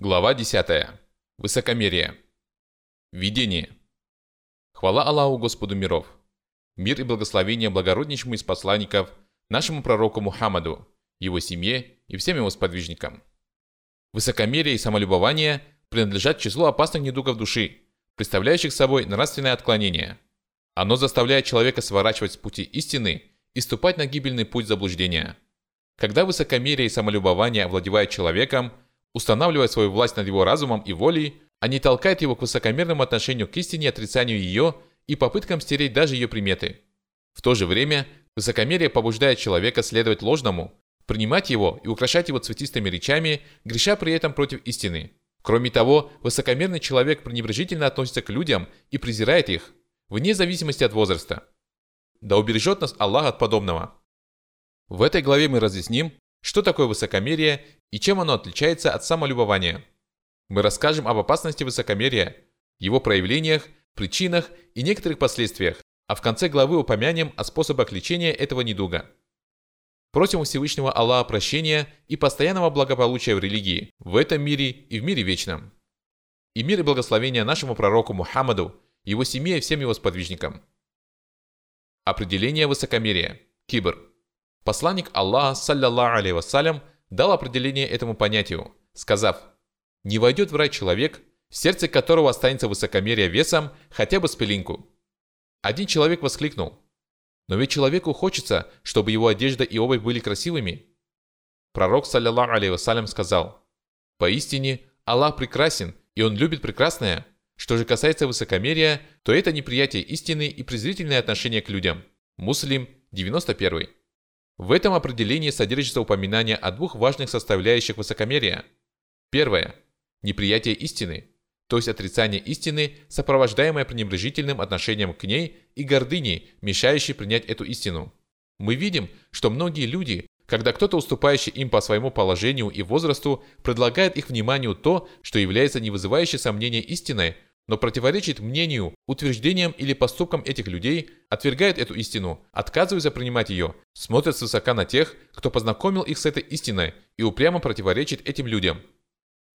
Глава 10. Высокомерие. Видение. Хвала Аллаху Господу миров. Мир и благословение благороднейшему из посланников, нашему пророку Мухаммаду, его семье и всем его сподвижникам. Высокомерие и самолюбование принадлежат к числу опасных недугов души, представляющих собой нравственное отклонение. Оно заставляет человека сворачивать с пути истины и ступать на гибельный путь заблуждения. Когда высокомерие и самолюбование овладевают человеком – устанавливая свою власть над его разумом и волей, они толкают его к высокомерному отношению к истине, отрицанию ее и попыткам стереть даже ее приметы. В то же время высокомерие побуждает человека следовать ложному, принимать его и украшать его цветистыми речами, греша при этом против истины. Кроме того, высокомерный человек пренебрежительно относится к людям и презирает их, вне зависимости от возраста. Да убережет нас Аллах от подобного. В этой главе мы разъясним, что такое высокомерие и чем оно отличается от самолюбования. Мы расскажем об опасности высокомерия, его проявлениях, причинах и некоторых последствиях, а в конце главы упомянем о способах лечения этого недуга. Просим у Всевышнего Аллаха прощения и постоянного благополучия в религии, в этом мире и в мире вечном. И мир и благословение нашему пророку Мухаммаду, его семье и всем его сподвижникам. Определение высокомерия. Кибр. Посланник Аллаха, саллиллаху алейhi вассалям, дал определение этому понятию, сказав, «Не войдет в рай человек, в сердце которого останется высокомерие весом хотя бы с пылинку». Один человек воскликнул, «Но ведь человеку хочется, чтобы его одежда и обувь были красивыми». Пророк, саллиллаху алейhi вассалям, сказал, «Поистине, Аллах прекрасен, и Он любит прекрасное. Что же касается высокомерия, то это неприятие истины и презрительное отношение к людям». Муслим, 91. В этом определении содержится упоминание о двух важных составляющих высокомерия. Первое – неприятие истины, то есть отрицание истины, сопровождаемое пренебрежительным отношением к ней и гордыней, мешающей принять эту истину. Мы видим, что многие люди, когда кто-то уступающий им по своему положению и возрасту, предлагает их вниманию то, что является не вызывающей сомнения истиной, но противоречит мнению, утверждениям или поступкам этих людей, отвергает эту истину, отказывается принимать ее, смотрят свысока на тех, кто познакомил их с этой истиной и упрямо противоречит этим людям.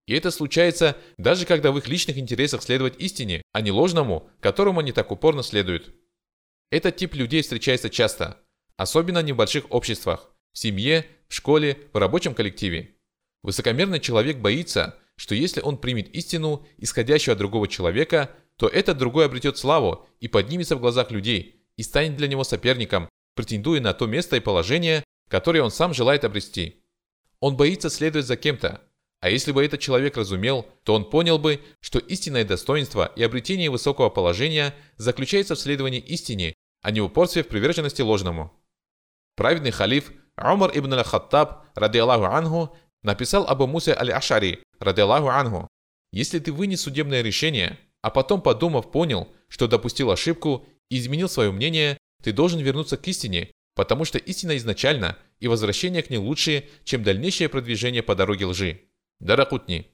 И это случается даже когда в их личных интересах следовать истине, а не ложному, которому они так упорно следуют. Этот тип людей встречается часто, особенно в небольших обществах, в семье, в школе, в рабочем коллективе. Высокомерный человек боится, что если он примет истину, исходящую от другого человека, то этот другой обретет славу и поднимется в глазах людей и станет для него соперником, претендуя на то место и положение, которое он сам желает обрести. Он боится следовать за кем-то, а если бы этот человек разумел, то он понял бы, что истинное достоинство и обретение высокого положения заключается в следовании истине, а не упорстве в приверженности ложному. Праведный халиф Умар ибн аль-Хаттаб, ради Аллаху анху, написал Абу Мусе аль-Ашари, радиаллаху анху, если ты вынес судебное решение, а потом, подумав, понял, что допустил ошибку и изменил свое мнение, ты должен вернуться к истине, потому что истина изначально, и возвращение к ней лучше, чем дальнейшее продвижение по дороге лжи. Даракутни.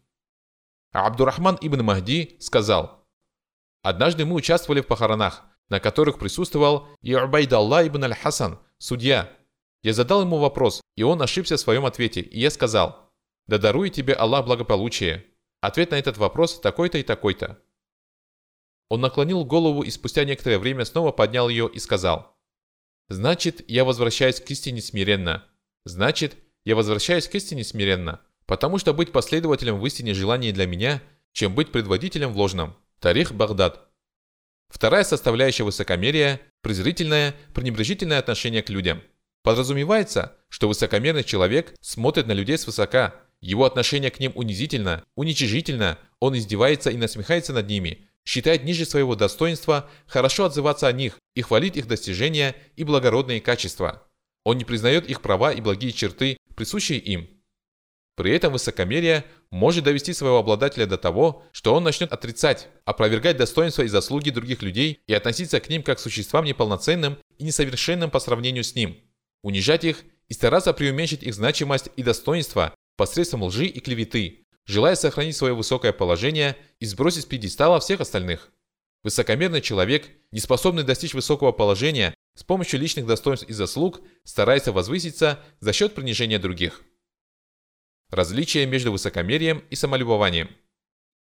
Абдурахман ибн Махди сказал, «Однажды мы участвовали в похоронах, на которых присутствовал и Убайдалла ибн аль-Хасан, судья. Я задал ему вопрос, и он ошибся в своем ответе, и я сказал, да дарует тебе Аллах благополучие. Ответ на этот вопрос такой-то и такой-то. Он наклонил голову и спустя некоторое время снова поднял ее и сказал. Значит, я возвращаюсь к истине смиренно. Значит, я возвращаюсь к истине смиренно. Потому что быть последователем в истине желание для меня, чем быть предводителем в ложном. Тарих Багдад. Вторая составляющая высокомерия – презрительное, пренебрежительное отношение к людям. Подразумевается, что высокомерный человек смотрит на людей свысока – его отношение к ним унизительно, уничижительно, он издевается и насмехается над ними, считает ниже своего достоинства хорошо отзываться о них и хвалить их достижения и благородные качества. Он не признает их права и благие черты, присущие им. При этом высокомерие может довести своего обладателя до того, что он начнет отрицать, опровергать достоинства и заслуги других людей и относиться к ним как к существам неполноценным и несовершенным по сравнению с ним, унижать их и стараться преуменьшить их значимость и достоинство посредством лжи и клеветы, желая сохранить свое высокое положение и сбросить с пьедестала всех остальных. Высокомерный человек, не способный достичь высокого положения, с помощью личных достоинств и заслуг старается возвыситься за счет принижения других. Различие между высокомерием и самолюбованием.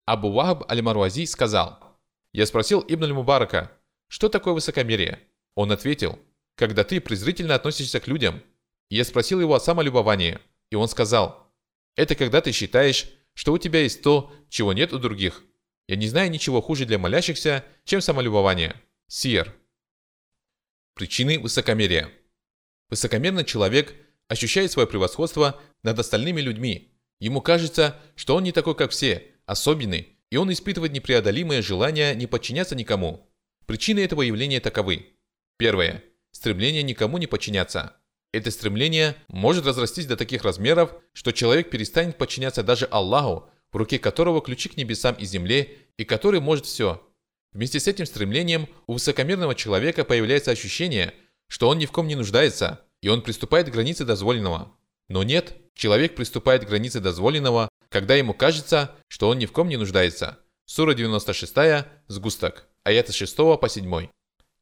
Абу Вахаб аль-Марвази сказал, «Я спросил Ибн аль-Мубарака, что такое высокомерие?» Он ответил, «Когда ты презрительно относишься к людям». Я спросил его о самолюбовании, и он сказал, «Это когда ты считаешь, что у тебя есть то, чего нет у других. Я не знаю ничего хуже для молящихся, чем самолюбование». Сиер. Причины высокомерия. Высокомерный человек ощущает свое превосходство над остальными людьми. Ему кажется, что он не такой, как все, особенный, и он испытывает непреодолимое желание не подчиняться никому. Причины этого явления таковы. Первое. Стремление никому не подчиняться. Это стремление может разрастись до таких размеров, что человек перестанет подчиняться даже Аллаху, в руке которого ключи к небесам и земле, и который может все. Вместе с этим стремлением у высокомерного человека появляется ощущение, что он ни в ком не нуждается, и он приступает к границе дозволенного. Но нет, человек приступает к границе дозволенного, когда ему кажется, что он ни в ком не нуждается. Сура 96, сгусток, аяты 6 по 7.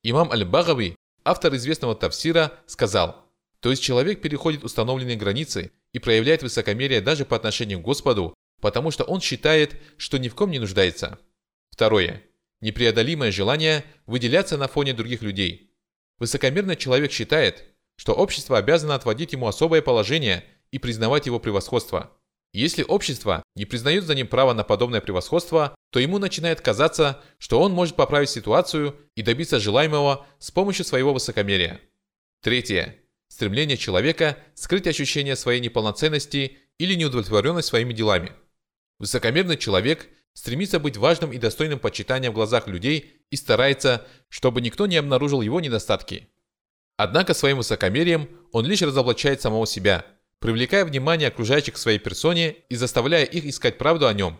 Имам Аль-Багави, автор известного тавсира, сказал, то есть человек переходит установленные границы и проявляет высокомерие даже по отношению к Господу, потому что он считает, что ни в ком не нуждается. Второе. Непреодолимое желание выделяться на фоне других людей. Высокомерный человек считает, что общество обязано отводить ему особое положение и признавать его превосходство. Если общество не признает за ним право на подобное превосходство, то ему начинает казаться, что он может поправить ситуацию и добиться желаемого с помощью своего высокомерия. Третье. Стремление человека скрыть ощущение своей неполноценности или неудовлетворенность своими делами. Высокомерный человек стремится быть важным и достойным почитания в глазах людей и старается, чтобы никто не обнаружил его недостатки. Однако своим высокомерием он лишь разоблачает самого себя, привлекая внимание окружающих к своей персоне и заставляя их искать правду о нем.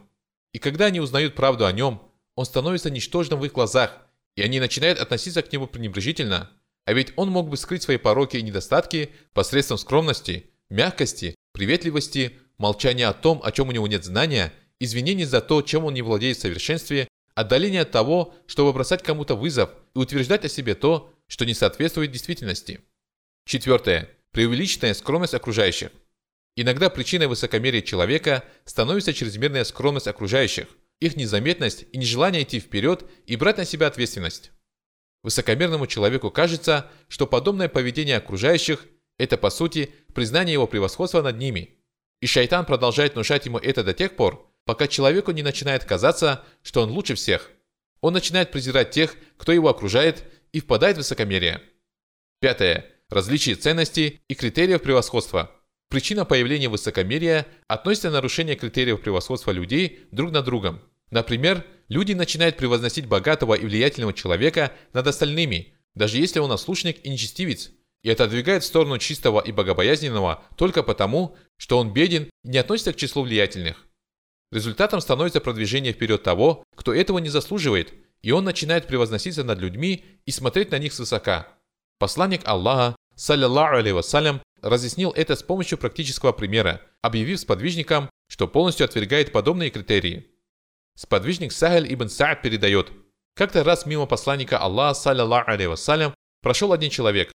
И когда они узнают правду о нем, он становится ничтожным в их глазах, и они начинают относиться к нему пренебрежительно. А ведь он мог бы скрыть свои пороки и недостатки посредством скромности, мягкости, приветливости, молчания о том, о чем у него нет знания – извинений за то, чем он не владеет в совершенстве, отдаление от того, чтобы бросать кому-то вызов и утверждать о себе то, что не соответствует действительности. Четвертое. Преувеличенная скромность окружающих. Иногда причиной высокомерия человека становится чрезмерная скромность окружающих, их незаметность и нежелание идти вперед и брать на себя ответственность. Высокомерному человеку кажется, что подобное поведение окружающих – это по сути признание его превосходства над ними. И шайтан продолжает внушать ему это до тех пор, пока человеку не начинает казаться, что он лучше всех. Он начинает презирать тех, кто его окружает, и впадает в высокомерие. Пятое. Различие ценностей и критериев превосходства. Причина появления высокомерия относится к нарушению критериев превосходства людей друг над другом. Например, люди начинают превозносить богатого и влиятельного человека над остальными, даже если он ослушник и нечестивец, и отодвигает в сторону чистого и богобоязненного только потому, что он беден и не относится к числу влиятельных. Результатом становится продвижение вперед того, кто этого не заслуживает, и он начинает превозноситься над людьми и смотреть на них свысока. Посланник Аллаха, саллиллаху вассалям, разъяснил это с помощью практического примера, объявив сподвижникам, что полностью отвергает подобные критерии. Сподвижник Сахаль ибн Саад передает, как-то раз мимо посланника Аллаха, саллиллаху алейhi вассалям, прошел один человек,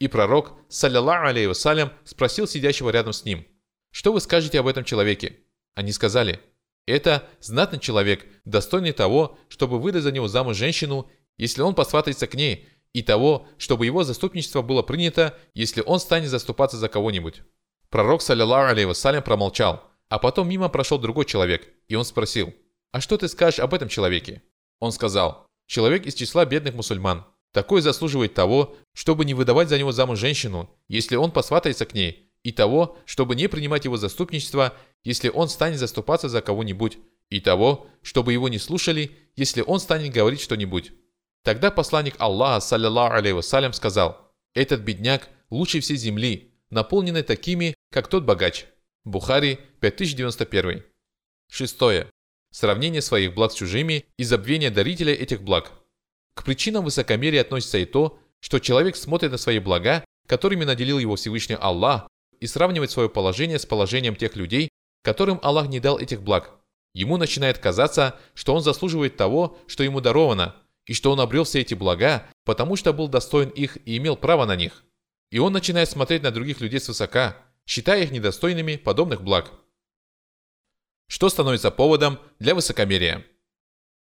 и пророк, саллиллаху алейhi вассалям, спросил сидящего рядом с ним, «Что вы скажете об этом человеке?» Они сказали, это знатный человек, достойный того, чтобы выдать за него замуж женщину, если он посватается к ней, и того, чтобы его заступничество было принято, если он станет заступаться за кого-нибудь. Пророк, саллиллаху вассалям, промолчал, а потом мимо прошел другой человек, и он спросил, «А что ты скажешь об этом человеке?» Он сказал, «Человек из числа бедных мусульман. Такой заслуживает того, чтобы не выдавать за него замуж женщину, если он посватается к ней, и того, чтобы не принимать его заступничество, если он станет заступаться за кого-нибудь, и того, чтобы его не слушали, если он станет говорить что-нибудь. Тогда посланник Аллаха, саллиллаху алейhi вассалям, сказал, «Этот бедняк лучше всей земли, наполненный такими, как тот богач». Бухари, 5091. Шестое. Сравнение своих благ с чужими и забвение дарителя этих благ. К причинам высокомерия относится и то, что человек смотрит на свои блага, которыми наделил его Всевышний Аллах, и сравнивать свое положение с положением тех людей, которым Аллах не дал этих благ. Ему начинает казаться, что он заслуживает того, что ему даровано, и что он обрел все эти блага, потому что был достоин их и имел право на них. И он начинает смотреть на других людей свысока, считая их недостойными подобных благ. Что становится поводом для высокомерия?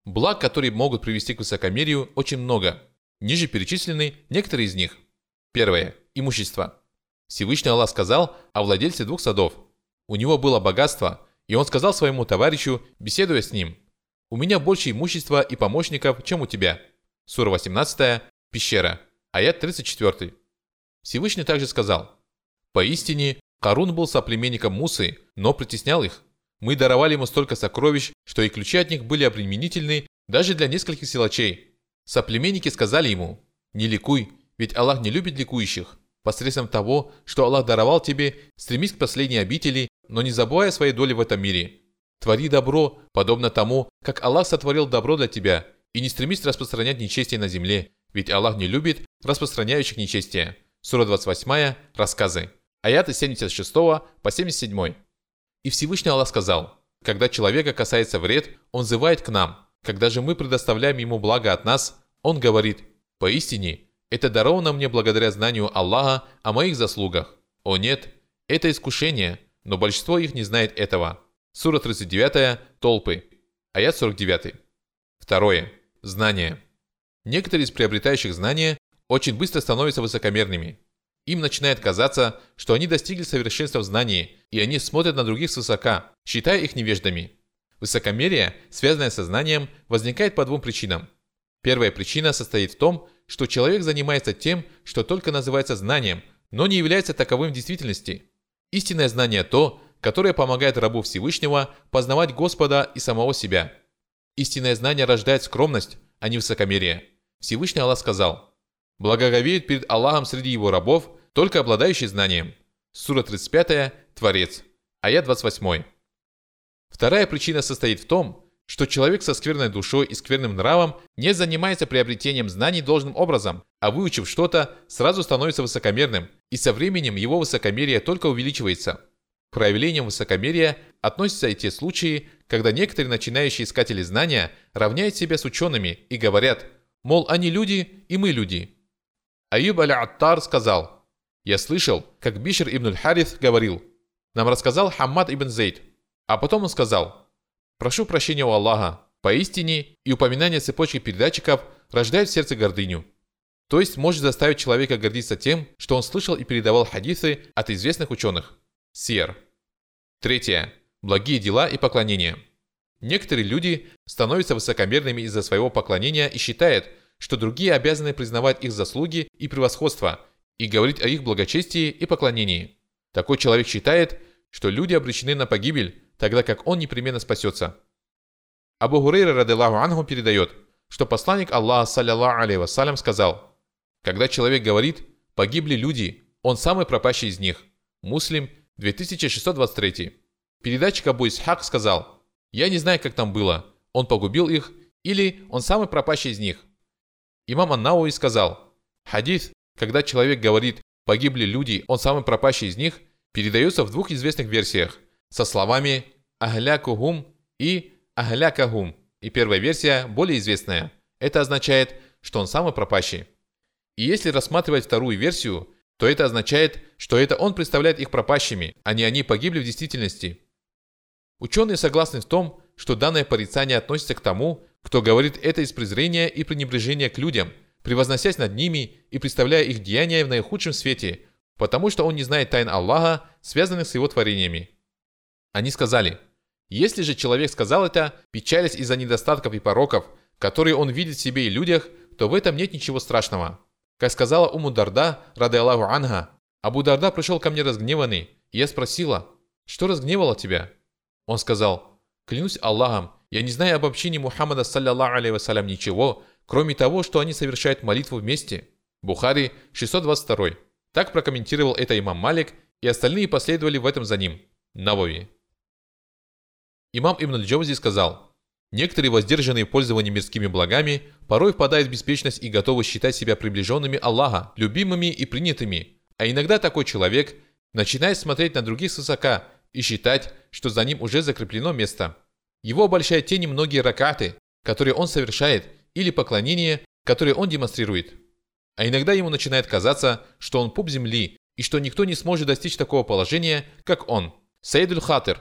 Благ, которые могут привести к высокомерию, очень много. Ниже перечислены некоторые из них. Первое. Имущество. Всевышний Аллах сказал о владельце двух садов. У него было богатство, и он сказал своему товарищу, беседуя с ним, «У меня больше имущества и помощников, чем у тебя». Сура 18, пещера, аят 34. Всевышний также сказал, «Поистине, Карун был соплеменником Мусы, но притеснял их. Мы даровали ему столько сокровищ, что и ключи от них были обременительны даже для нескольких силачей. Соплеменники сказали ему, «Не ликуй, ведь Аллах не любит ликующих. Посредством того, что Аллах даровал тебе, стремись к последней обители, но не забывая своей доли в этом мире. Твори добро, подобно тому, как Аллах сотворил добро для тебя, и не стремись распространять нечестие на земле, ведь Аллах не любит распространяющих нечестие. Сура 28, рассказы. Аяты 76 по 77. И Всевышний Аллах сказал, «Когда человека касается вред, он зывает к нам. Когда же мы предоставляем ему благо от нас, он говорит, «Поистине, это даровано мне благодаря знанию Аллаха о моих заслугах». О нет, это искушение, но большинство их не знает этого. Сура 39, Толпы. Аят 49. Второе. Знание. Некоторые из приобретающих знания очень быстро становятся высокомерными. Им начинает казаться, что они достигли совершенства в знании, и они смотрят на других свысока, считая их невеждами. Высокомерие, связанное со знанием, возникает по двум причинам. Первая причина состоит в том, что человек занимается тем, что только называется знанием, но не является таковым в действительности. Истинное знание то, которое помогает рабу Всевышнего познавать Господа и самого себя. Истинное знание рождает скромность, а не высокомерие. Всевышний Аллах сказал, «Благоговеют перед Аллахом среди его рабов, только обладающий знанием. Сура 35, Творец. Аят 28. Вторая причина состоит в том, что человек со скверной душой и скверным нравом не занимается приобретением знаний должным образом, а выучив что-то, сразу становится высокомерным, и со временем его высокомерие только увеличивается. К проявлениям высокомерия относятся и те случаи, когда некоторые начинающие искатели знания равняют себя с учеными и говорят, мол, они люди, и мы люди. Аюб аль-Аттар сказал – я слышал, как Бишер ибн Харith говорил, нам рассказал Хаммад ибн Зейд, а потом он сказал, прошу прощения у Аллаха, поистине и упоминание цепочки передатчиков рождает в сердце гордыню. То есть может заставить человека гордиться тем, что он слышал и передавал хадисы от известных ученых. Сер. Третье. Благие дела и поклонения. Некоторые люди становятся высокомерными из-за своего поклонения и считают, что другие обязаны признавать их заслуги и превосходство и говорить о их благочестии и поклонении. Такой человек считает, что люди обречены на погибель, тогда как он непременно спасется. Абу Гурейра радиллаху анху передает, что посланник Аллаха, саллиллаху алейhi вассалям, сказал, «Когда человек говорит, погибли люди, он самый пропащий из них». Муслим, 2623. Передатчик Абу Исхак сказал, «Я не знаю, как там было, он погубил их или он самый пропащий из них». Имам Аннауи сказал, «Хадис, когда человек говорит «погибли люди, он самый пропащий из них», передается в двух известных версиях со словами «ахлякухум» и «ахлякахум». И первая версия более известная. Это означает, что он самый пропащий. И если рассматривать вторую версию, то это означает, что это он представляет их пропащими, а не они погибли в действительности. Ученые согласны в том, что данное порицание относится к тому, кто говорит это из презрения и пренебрежения к людям – превозносясь над ними и представляя их деяния в наихудшем свете, потому что он не знает тайн Аллаха, связанных с его творениями. Они сказали, если же человек сказал это, печалясь из-за недостатков и пороков, которые он видит в себе и людях, то в этом нет ничего страшного. Как сказала Уму Дарда, рады Аллаху Анха, Абу Дарда пришел ко мне разгневанный, и я спросила, что разгневало тебя? Он сказал, клянусь Аллахом, я не знаю об общине Мухаммада, саллиллаху вассалям, ничего, кроме того, что они совершают молитву вместе. Бухари 622. Так прокомментировал это имам Малик, и остальные последовали в этом за ним. Навови. Имам Ибн Аль-Джаузи сказал, «Некоторые воздержанные в пользовании мирскими благами порой впадают в беспечность и готовы считать себя приближенными Аллаха, любимыми и принятыми, а иногда такой человек начинает смотреть на других свысока и считать, что за ним уже закреплено место. Его обольщают те немногие ракаты, которые он совершает, или поклонение, которое он демонстрирует. А иногда ему начинает казаться, что он пуп земли и что никто не сможет достичь такого положения, как он. Саидуль Хатер.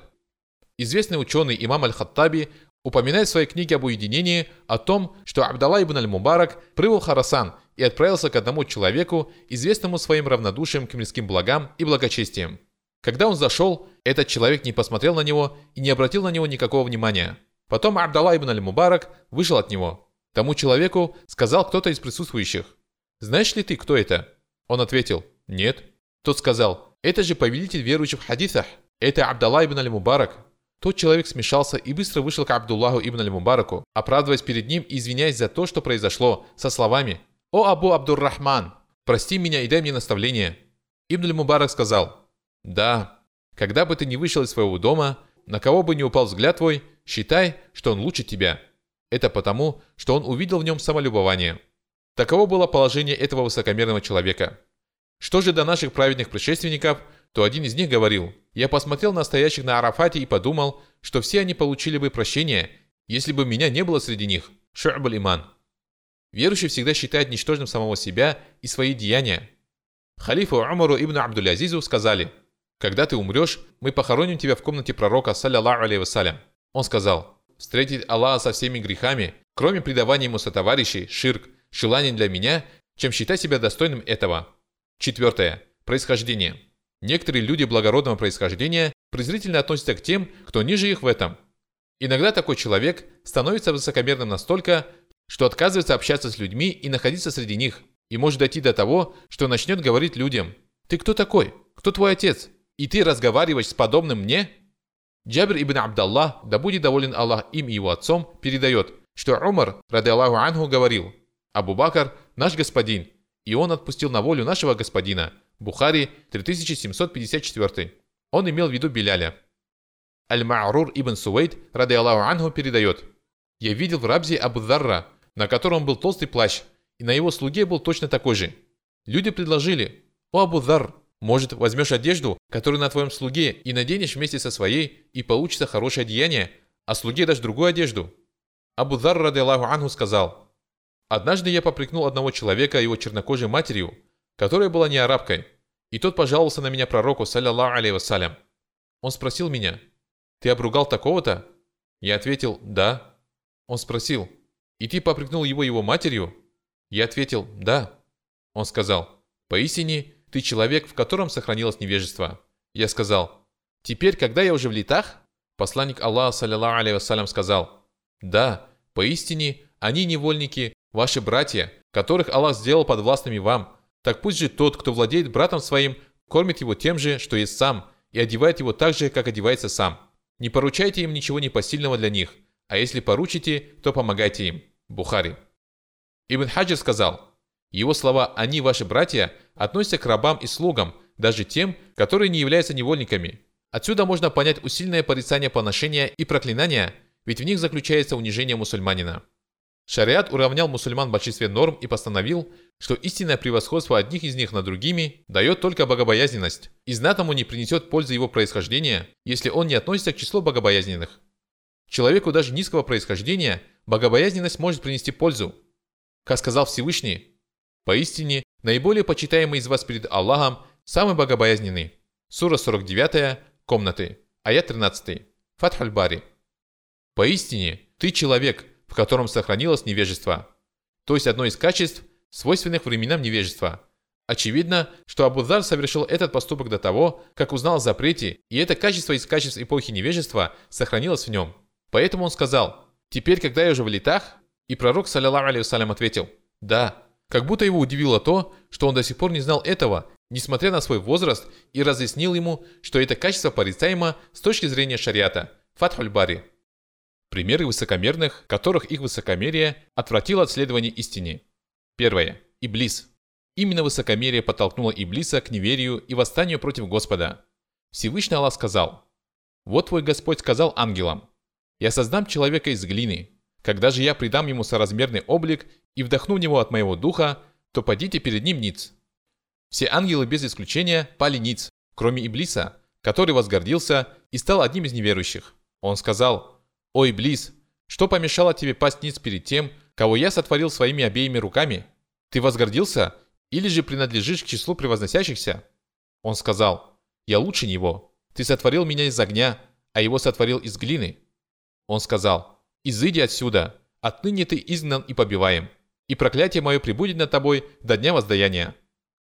Известный ученый имам Аль-Хаттаби упоминает в своей книге об уединении о том, что Абдалла ибн Аль-Мубарак прибыл в Харасан и отправился к одному человеку, известному своим равнодушием к мирским благам и благочестием. Когда он зашел, этот человек не посмотрел на него и не обратил на него никакого внимания. Потом Абдалла ибн Аль-Мубарак вышел от него. Тому человеку сказал кто-то из присутствующих. «Знаешь ли ты, кто это?» Он ответил «Нет». Тот сказал «Это же повелитель верующих в хадисах. Это Абдалла ибн Аль-Мубарак». Тот человек смешался и быстро вышел к Абдуллаху ибн Аль-Мубараку, оправдываясь перед ним и извиняясь за то, что произошло, со словами «О Абу Абдур-Рахман, прости меня и дай мне наставление». Ибн Аль-Мубарак сказал «Да, когда бы ты не вышел из своего дома, на кого бы не упал взгляд твой, считай, что он лучше тебя. Это потому, что он увидел в нем самолюбование». Таково было положение этого высокомерного человека. Что же до наших праведных предшественников – то один из них говорил, «Я посмотрел на стоящих на Арафате и подумал, что все они получили бы прощение, если бы меня не было среди них». Шу'баль иман. Верующий всегда считает ничтожным самого себя и свои деяния. Халифу Умару ибн Абдулязизу сказали, «Когда ты умрешь, мы похороним тебя в комнате пророка, саллиллаху алейhi вассалям». Он сказал, «Встретить Аллаха со всеми грехами, кроме предавания ему сотоварищей, ширк, желаний для меня, чем считать себя достойным этого». Четвертое. Происхождение. Некоторые люди благородного происхождения презрительно относятся к тем, кто ниже их в этом. Иногда такой человек становится высокомерным настолько, что отказывается общаться с людьми и находиться среди них, и может дойти до того, что начнет говорить людям «Ты кто такой? Кто твой отец? И ты разговариваешь с подобным мне?» Джабр ибн Абдаллах, да будет доволен Аллах им и его отцом, передает, что Умар, رضي الله عنه, говорил «Абу Бакр – наш господин, и он отпустил на волю нашего господина, Бухари 3754. Он имел в виду Беляля. Аль-Ма'рур ибн Сувейд, رضي الله عنه, передает. «Я видел в Рабзе Абу Дарра, на котором был толстый плащ, и на его слуге был точно такой же. Люди предложили, «О, Абу Дар, может, возьмешь одежду, которую на твоем слуге, и наденешь вместе со своей, и получится хорошее одеяние, а слуге дашь другую одежду?» Абу Дар, ради Аллаху Анху, сказал, «Однажды я попрекнул одного человека его чернокожей матерью, которая была не арабкой, и тот пожаловался на меня пророку, саллиллаху алейhi вассалям. Он спросил меня, «Ты обругал такого-то?» Я ответил, «Да». Он спросил, «И ты попрекнул его его матерью?» Я ответил, «Да». Он сказал, «Поистине, ты человек, в котором сохранилось невежество». Я сказал, «Теперь, когда я уже в летах?» Посланник Аллаха, саллиллаху алейhi вассалям, сказал, «Да, поистине, они невольники, ваши братья, которых Аллах сделал подвластными вам, так пусть же тот, кто владеет братом своим, кормит его тем же, что есть сам, и одевает его так же, как одевается сам. Не поручайте им ничего непосильного для них, а если поручите, то помогайте им. Бухари. Ибн Хаджир сказал, его слова «они ваши братья» относятся к рабам и слугам, даже тем, которые не являются невольниками. Отсюда можно понять усиленное порицание поношения и проклинания, ведь в них заключается унижение мусульманина. Шариат уравнял мусульман в большинстве норм и постановил, что истинное превосходство одних из них над другими дает только богобоязненность, и знатому не принесет пользы его происхождения, если он не относится к числу богобоязненных. Человеку даже низкого происхождения богобоязненность может принести пользу. Как сказал Всевышний, «Поистине, наиболее почитаемый из вас перед Аллахом самый богобоязненный». Сура 49, комнаты, аят 13, Фатхаль Бари. «Поистине, ты человек, в котором сохранилось невежество». То есть одно из качеств – свойственных временам невежества. Очевидно, что Абудзар совершил этот поступок до того, как узнал о запрете, и это качество из качеств эпохи невежества сохранилось в нем. Поэтому он сказал, «Теперь, когда я уже в летах?» И пророк, саллиллаху алейhi ответил, «Да». Как будто его удивило то, что он до сих пор не знал этого, несмотря на свой возраст, и разъяснил ему, что это качество порицаемо с точки зрения шариата. Фатхуль Бари. Примеры высокомерных, которых их высокомерие отвратило от следования истине. Первое. Иблис. Именно высокомерие подтолкнуло Иблиса к неверию и восстанию против Господа. Всевышний Аллах сказал, «Вот твой Господь сказал ангелам, «Я создам человека из глины. Когда же я придам ему соразмерный облик и вдохну в него от моего духа, то подите перед ним ниц». Все ангелы без исключения пали ниц, кроме Иблиса, который возгордился и стал одним из неверующих. Он сказал, «О, Иблис, что помешало тебе пасть ниц перед тем, кого я сотворил своими обеими руками? Ты возгордился или же принадлежишь к числу превозносящихся?» Он сказал, «Я лучше него. Ты сотворил меня из огня, а его сотворил из глины? Он сказал, «Изыди отсюда, отныне ты изгнан и побиваем, и проклятие мое прибудет над тобой до дня воздаяния».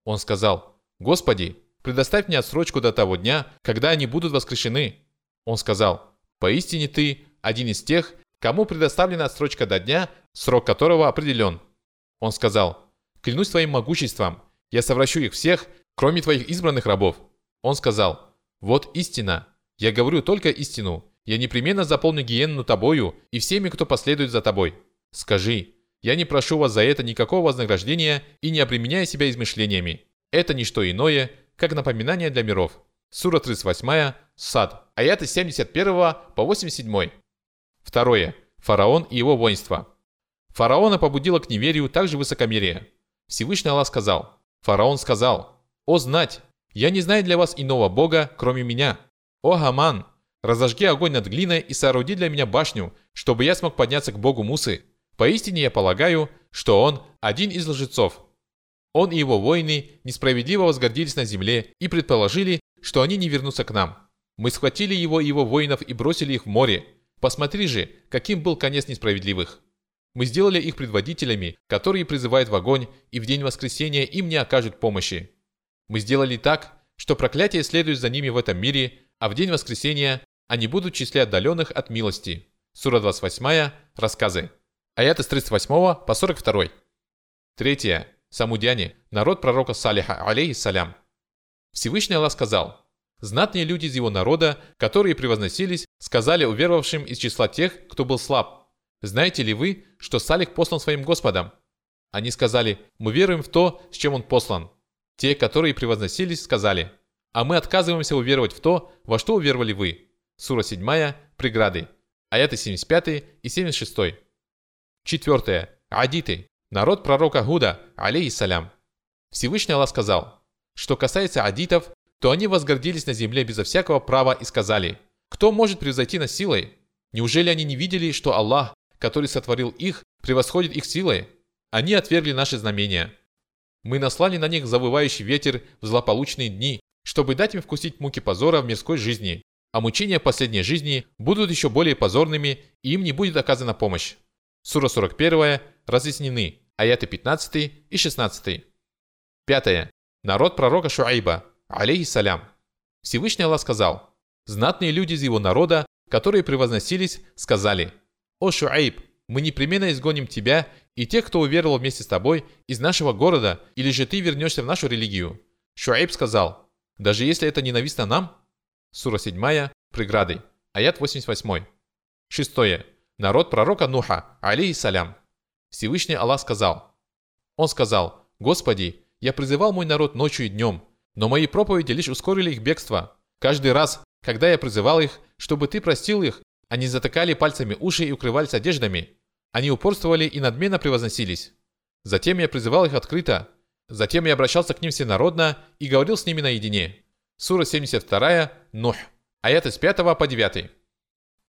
Он сказал, «Господи, предоставь мне отсрочку до того дня, когда они будут воскрешены». Он сказал, «Поистине ты один из тех, кому предоставлена отсрочка до дня, срок которого определен». Он сказал, «Клянусь твоим могуществом, я совращу их всех, кроме твоих избранных рабов». Он сказал, «Вот истина, я говорю только истину, я непременно заполню гиенну тобою и всеми, кто последует за тобой. Скажи, я не прошу вас за это никакого вознаграждения и не обременяя себя измышлениями. Это не что иное, как напоминание для миров. Сура 38, Сад, аяты 71 по 87. Второе. Фараон и его воинство. Фараона побудило к неверию также высокомерие. Всевышний Аллах сказал, Фараон сказал, «О знать, я не знаю для вас иного Бога, кроме меня. О Гаман, разожги огонь над глиной и сооруди для меня башню, чтобы я смог подняться к Богу Мусы. Поистине я полагаю, что он один из лжецов». Он и его воины несправедливо возгордились на земле и предположили, что они не вернутся к нам. Мы схватили его и его воинов и бросили их в море. Посмотри же, каким был конец несправедливых. Мы сделали их предводителями, которые призывают в огонь, и в день воскресения им не окажут помощи. Мы сделали так, что проклятие следует за ними в этом мире, а в день воскресения они будут в числе отдаленных от милости. Сура 28, рассказы. Аят с 38 по 42. Третье. Самудяне, народ пророка Салиха, алейхиссалям. Всевышний Аллах сказал, «Знатные люди из его народа, которые превозносились, сказали уверовавшим из числа тех, кто был слаб, знаете ли вы, что Салих послан своим Господом? Они сказали, мы веруем в то, с чем он послан. Те, которые превозносились, сказали, а мы отказываемся уверовать в то, во что уверовали вы. Сура 7, преграды. Аяты 75 и 76. Четвертое. Адиты. Народ пророка Гуда, алейхиссалям. Всевышний Аллах сказал, что касается адитов, то они возгордились на земле безо всякого права и сказали, кто может превзойти нас силой? Неужели они не видели, что Аллах, который сотворил их, превосходит их силой. Они отвергли наши знамения. Мы наслали на них завывающий ветер в злополучные дни, чтобы дать им вкусить муки позора в мирской жизни, а мучения последней жизни будут еще более позорными, и им не будет оказана помощь. Сура 41 разъяснены, аяты 15 и 16. Пятое. Народ пророка Шуайба, алейхиссалям. Всевышний Аллах сказал, «Знатные люди из его народа, которые превозносились, сказали, «О, Шуайб, мы непременно изгоним тебя и тех, кто уверовал вместе с тобой, из нашего города, или же ты вернешься в нашу религию». Шуайб сказал, «Даже если это ненавистно нам?» Сура 7, преграды, аят 88. Шестое. Народ пророка Нуха, алейхиссалям. Всевышний Аллах сказал, Он сказал, «Господи, я призывал мой народ ночью и днем, но мои проповеди лишь ускорили их бегство. Каждый раз, когда я призывал их, чтобы ты простил их, они затыкали пальцами уши и укрывались одеждами. Они упорствовали и надменно превозносились. Затем я призывал их открыто. Затем я обращался к ним всенародно и говорил с ними наедине. Сура 72, Нух. Аяты с 5 по 9.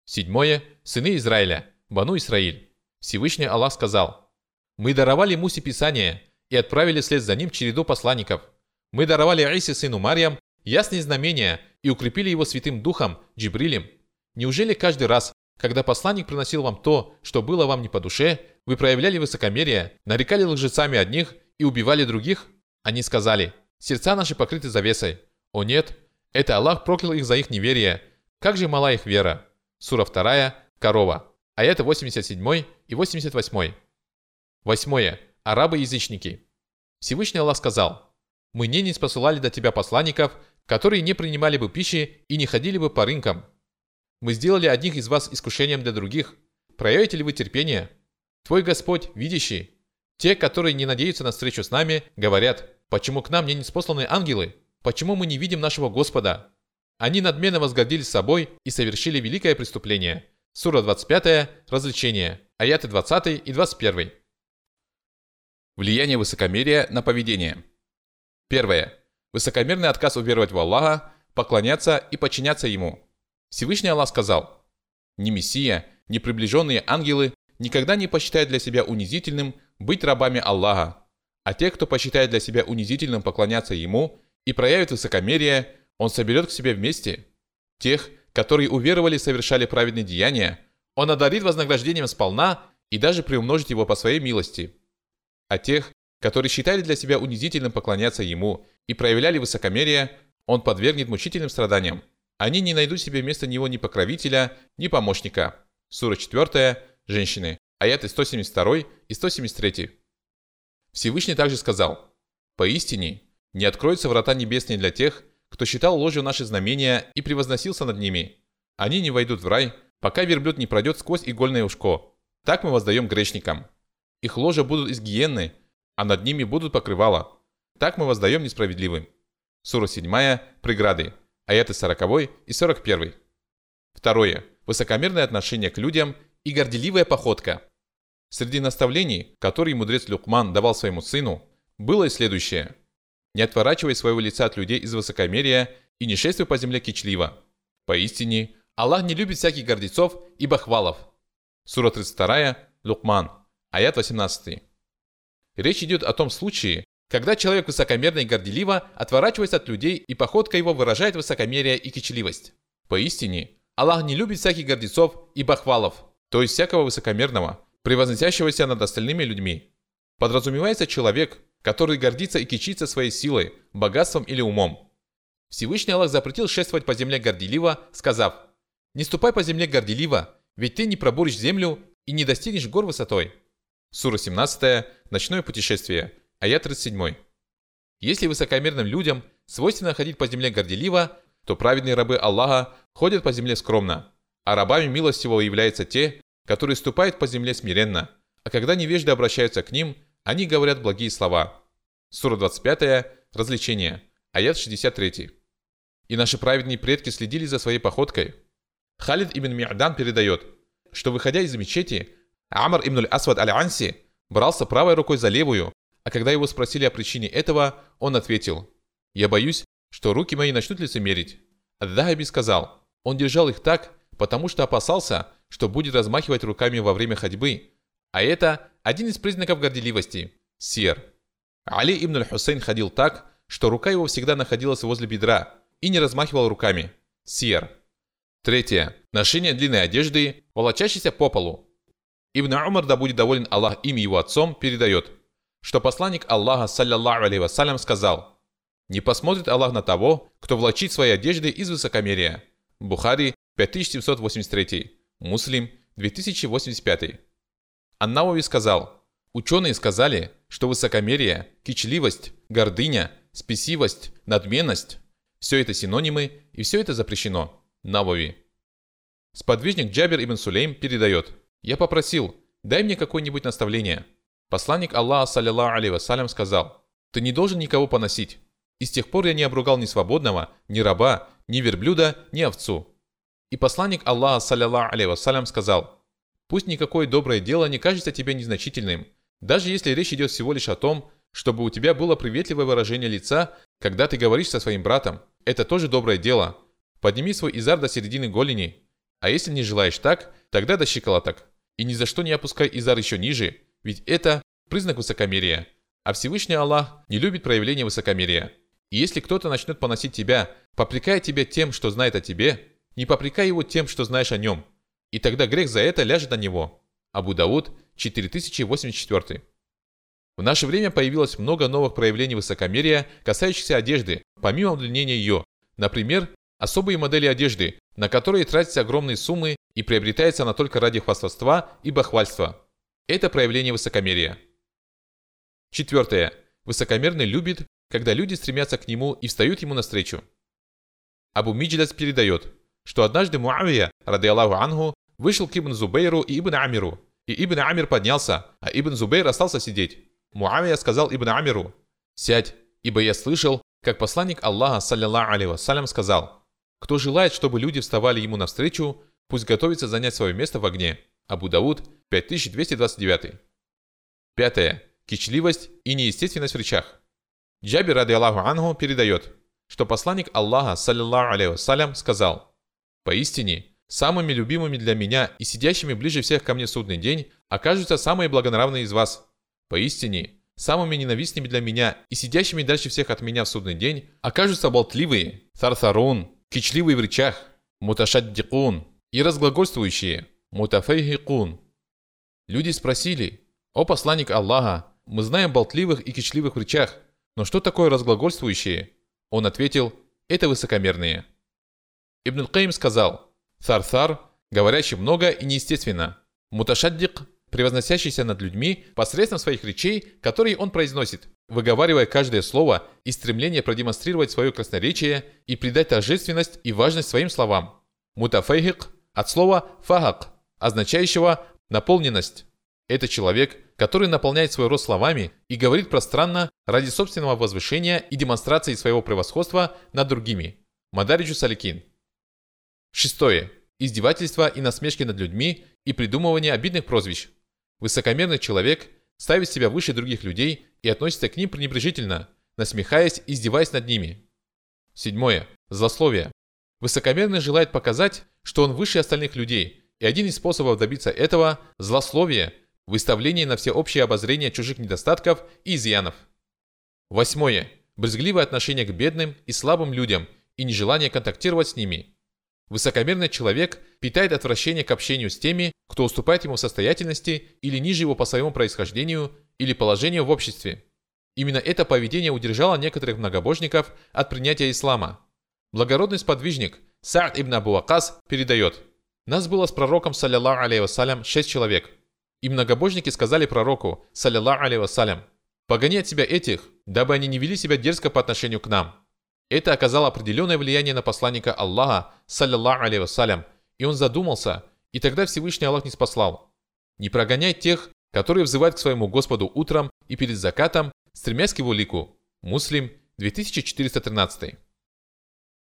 Седьмое. Сыны Израиля. Бану Исраиль. Всевышний Аллах сказал. Мы даровали Мусе Писание и отправили вслед за ним череду посланников. Мы даровали Исе сыну Марьям ясные знамения и укрепили его святым духом Джибрилем. Неужели каждый раз, когда посланник приносил вам то, что было вам не по душе, вы проявляли высокомерие, нарекали лжецами одних и убивали других? Они сказали, сердца наши покрыты завесой. О нет, это Аллах проклял их за их неверие. Как же мала их вера. Сура 2, корова. Аяты 87 и 88. Восьмое. Арабы-язычники. Всевышний Аллах сказал, «Мы не не до тебя посланников, которые не принимали бы пищи и не ходили бы по рынкам, мы сделали одних из вас искушением для других. Проявите ли вы терпение? Твой Господь, видящий. Те, которые не надеются на встречу с нами, говорят, почему к нам не неспосланы ангелы? Почему мы не видим нашего Господа? Они надменно возгордились собой и совершили великое преступление. Сура 25, развлечение, аяты 20 и 21. Влияние высокомерия на поведение. Первое. Высокомерный отказ уверовать в Аллаха, поклоняться и подчиняться Ему. Всевышний Аллах сказал, «Ни Мессия, ни приближенные ангелы никогда не посчитают для себя унизительным быть рабами Аллаха, а те, кто посчитает для себя унизительным поклоняться Ему и проявит высокомерие, Он соберет к себе вместе. Тех, которые уверовали и совершали праведные деяния, Он одарит вознаграждением сполна и даже приумножит его по своей милости. А тех, которые считали для себя унизительным поклоняться Ему и проявляли высокомерие, Он подвергнет мучительным страданиям. Они не найдут себе вместо Него ни покровителя, ни помощника. Сура 4, женщины, аяты 172 и 173. Всевышний также сказал, «Поистине, не откроются врата небесные для тех, кто считал ложью наши знамения и превозносился над ними. Они не войдут в рай, пока верблюд не пройдет сквозь игольное ушко. Так мы воздаем грешникам. Их ложа будут из гиенны, а над ними будут покрывала. Так мы воздаем несправедливым. Сура 7, преграды, аяты 40 и 41. Второе. Высокомерное отношение к людям и горделивая походка. Среди наставлений, которые мудрец Люкман давал своему сыну, было и следующее. Не отворачивай своего лица от людей из высокомерия и не шествуй по земле кичливо. Поистине, Аллах не любит всяких гордецов и бахвалов. Сура 32, Лукман, аят 18. Речь идет о том случае, когда человек высокомерно и горделиво отворачивается от людей и походка его выражает высокомерие и кичливость. Поистине, Аллах не любит всяких гордецов и бахвалов, то есть всякого высокомерного, превозносящегося над остальными людьми. Подразумевается человек, который гордится и кичится своей силой, богатством или умом. Всевышний Аллах запретил шествовать по земле горделиво, сказав, «Не ступай по земле горделиво, ведь ты не пробуришь землю и не достигнешь гор высотой». Сура 17, Ночное путешествие, аят 37. Если высокомерным людям свойственно ходить по земле горделиво, то праведные рабы Аллаха ходят по земле скромно, а рабами милостивого являются те, которые ступают по земле смиренно, а когда невежды обращаются к ним, они говорят благие слова. Сура 25, развлечение, аят 63. И наши праведные предки следили за своей походкой. Халид ибн Ми'дан передает, что выходя из мечети, Амр ибн асвад аль-Анси брался правой рукой за левую, а когда его спросили о причине этого, он ответил, «Я боюсь, что руки мои начнут лицемерить». Ад-Дахаби сказал, он держал их так, потому что опасался, что будет размахивать руками во время ходьбы, а это один из признаков горделивости – сер. Али ибн аль-Хусейн ходил так, что рука его всегда находилась возле бедра и не размахивал руками – сер. Третье. Ношение длинной одежды, волочащейся по полу. Ибн Умар, да будет доволен Аллах им и его отцом, передает, что посланник Аллаха, саллиллаху алейhi вассалям, сказал, «Не посмотрит Аллах на того, кто влачит свои одежды из высокомерия». Бухари 5783, Муслим 2085. Аннауи сказал, ученые сказали, что высокомерие, кичливость, гордыня, спесивость, надменность – все это синонимы и все это запрещено. Навави. Сподвижник Джабер ибн Сулейм передает, «Я попросил, дай мне какое-нибудь наставление». Посланник Аллаха, саллиллаху алейhi вассалям, сказал, «Ты не должен никого поносить. И с тех пор я не обругал ни свободного, ни раба, ни верблюда, ни овцу». И посланник Аллаха, саллиллаху алейhi вассалям, сказал, Пусть никакое доброе дело не кажется тебе незначительным, даже если речь идет всего лишь о том, чтобы у тебя было приветливое выражение лица, когда ты говоришь со своим братом. Это тоже доброе дело. Подними свой изар до середины голени. А если не желаешь так, тогда до щиколоток. И ни за что не опускай изар еще ниже, ведь это признак высокомерия. А Всевышний Аллах не любит проявление высокомерия. И если кто-то начнет поносить тебя, попрекая тебя тем, что знает о тебе, не попрекай его тем, что знаешь о нем – и тогда грех за это ляжет на него. Абу Дауд, 4084. В наше время появилось много новых проявлений высокомерия, касающихся одежды, помимо удлинения ее. Например, особые модели одежды, на которые тратятся огромные суммы и приобретается она только ради хвастовства и бахвальства. Это проявление высокомерия. Четвертое. Высокомерный любит, когда люди стремятся к нему и встают ему навстречу. Абу Мидждас передает, что однажды Муавия, ради Аллаху Ангу, вышел к Ибн Зубейру и Ибн Амиру. И Ибн Амир поднялся, а Ибн Зубейр остался сидеть. Муавия сказал Ибн Амиру, «Сядь, ибо я слышал, как посланник Аллаха, саллиллаху алейhi вассалям, сказал, «Кто желает, чтобы люди вставали ему навстречу, пусть готовится занять свое место в огне». Абу Дауд, 5229. Пятое. Кичливость и неестественность в речах. Джабир, ради Аллаху Ангу, передает, что посланник Аллаха, саллиллаху вассалям, сказал, «Поистине, Самыми любимыми для меня и сидящими ближе всех ко мне в судный день окажутся самые благонравные из вас. Поистине, самыми ненавистными для меня и сидящими дальше всех от меня в судный день окажутся болтливые, сарсарун, кичливые в речах. муташаддикун, и разглагольствующие, мутафейхикун. Люди спросили, «О посланник Аллаха, мы знаем болтливых и кичливых в речах, но что такое разглагольствующие?» Он ответил, «Это высокомерные». Ибн Каим сказал, «Цар-цар, говорящий много и неестественно. Муташаддик, превозносящийся над людьми посредством своих речей, которые он произносит, выговаривая каждое слово и стремление продемонстрировать свое красноречие и придать торжественность и важность своим словам. Мутафейхик от слова фахак, означающего наполненность. Это человек, который наполняет свой рот словами и говорит пространно ради собственного возвышения и демонстрации своего превосходства над другими. Мадариджу Саликин. Шестое. Издевательство и насмешки над людьми и придумывание обидных прозвищ. Высокомерный человек ставит себя выше других людей и относится к ним пренебрежительно, насмехаясь и издеваясь над ними. Седьмое. Злословие. Высокомерный желает показать, что он выше остальных людей, и один из способов добиться этого – злословие, выставление на всеобщее обозрение чужих недостатков и изъянов. Восьмое. Брезгливое отношение к бедным и слабым людям и нежелание контактировать с ними. Высокомерный человек питает отвращение к общению с теми, кто уступает ему состоятельности или ниже его по своему происхождению или положению в обществе. Именно это поведение удержало некоторых многобожников от принятия ислама. Благородный сподвижник Саад ибн Абу Акас передает, «Нас было с пророком, саллиллаху алейhi вассалям, шесть человек. И многобожники сказали пророку, саллиллаху алейhi вассалям, «Погони от себя этих, дабы они не вели себя дерзко по отношению к нам». Это оказало определенное влияние на посланника Аллаха, саллиллаху алейhi вассалям, и он задумался, и тогда Всевышний Аллах не спаслал. Не прогоняй тех, которые взывают к своему Господу утром и перед закатом, стремясь к его лику. Муслим, 2413.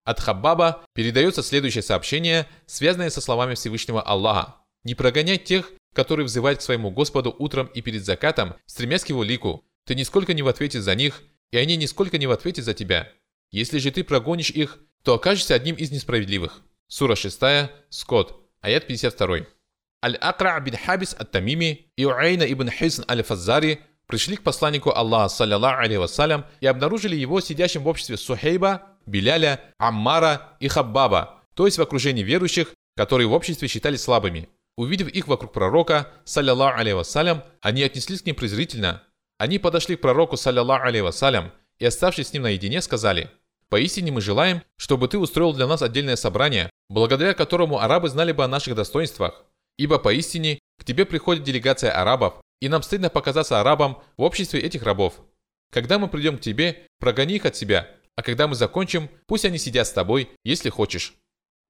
От Хаббаба передается следующее сообщение, связанное со словами Всевышнего Аллаха. «Не прогоняй тех, которые взывают к своему Господу утром и перед закатом, стремясь к его лику. Ты нисколько не в ответе за них, и они нисколько не в ответе за тебя. Если же ты прогонишь их, то окажешься одним из несправедливых». Сура 6, Скот, аят 52. Аль-Акра бин Хабис ат-Тамими и Уайна ибн Хисн аль-Фазари пришли к посланнику Аллаха, саллиллаху алейхи вассалям, и обнаружили его сидящим в обществе Сухейба, Биляля, Аммара и Хаббаба, то есть в окружении верующих, которые в обществе считались слабыми. Увидев их вокруг пророка, саллиллаху алейхи вассалям, они отнеслись к ним презрительно. Они подошли к пророку, саллиллаху алейхи вассалям, и оставшись с ним наедине, сказали, «Поистине мы желаем, чтобы ты устроил для нас отдельное собрание, благодаря которому арабы знали бы о наших достоинствах. Ибо поистине к тебе приходит делегация арабов, и нам стыдно показаться арабам в обществе этих рабов. Когда мы придем к тебе, прогони их от себя, а когда мы закончим, пусть они сидят с тобой, если хочешь».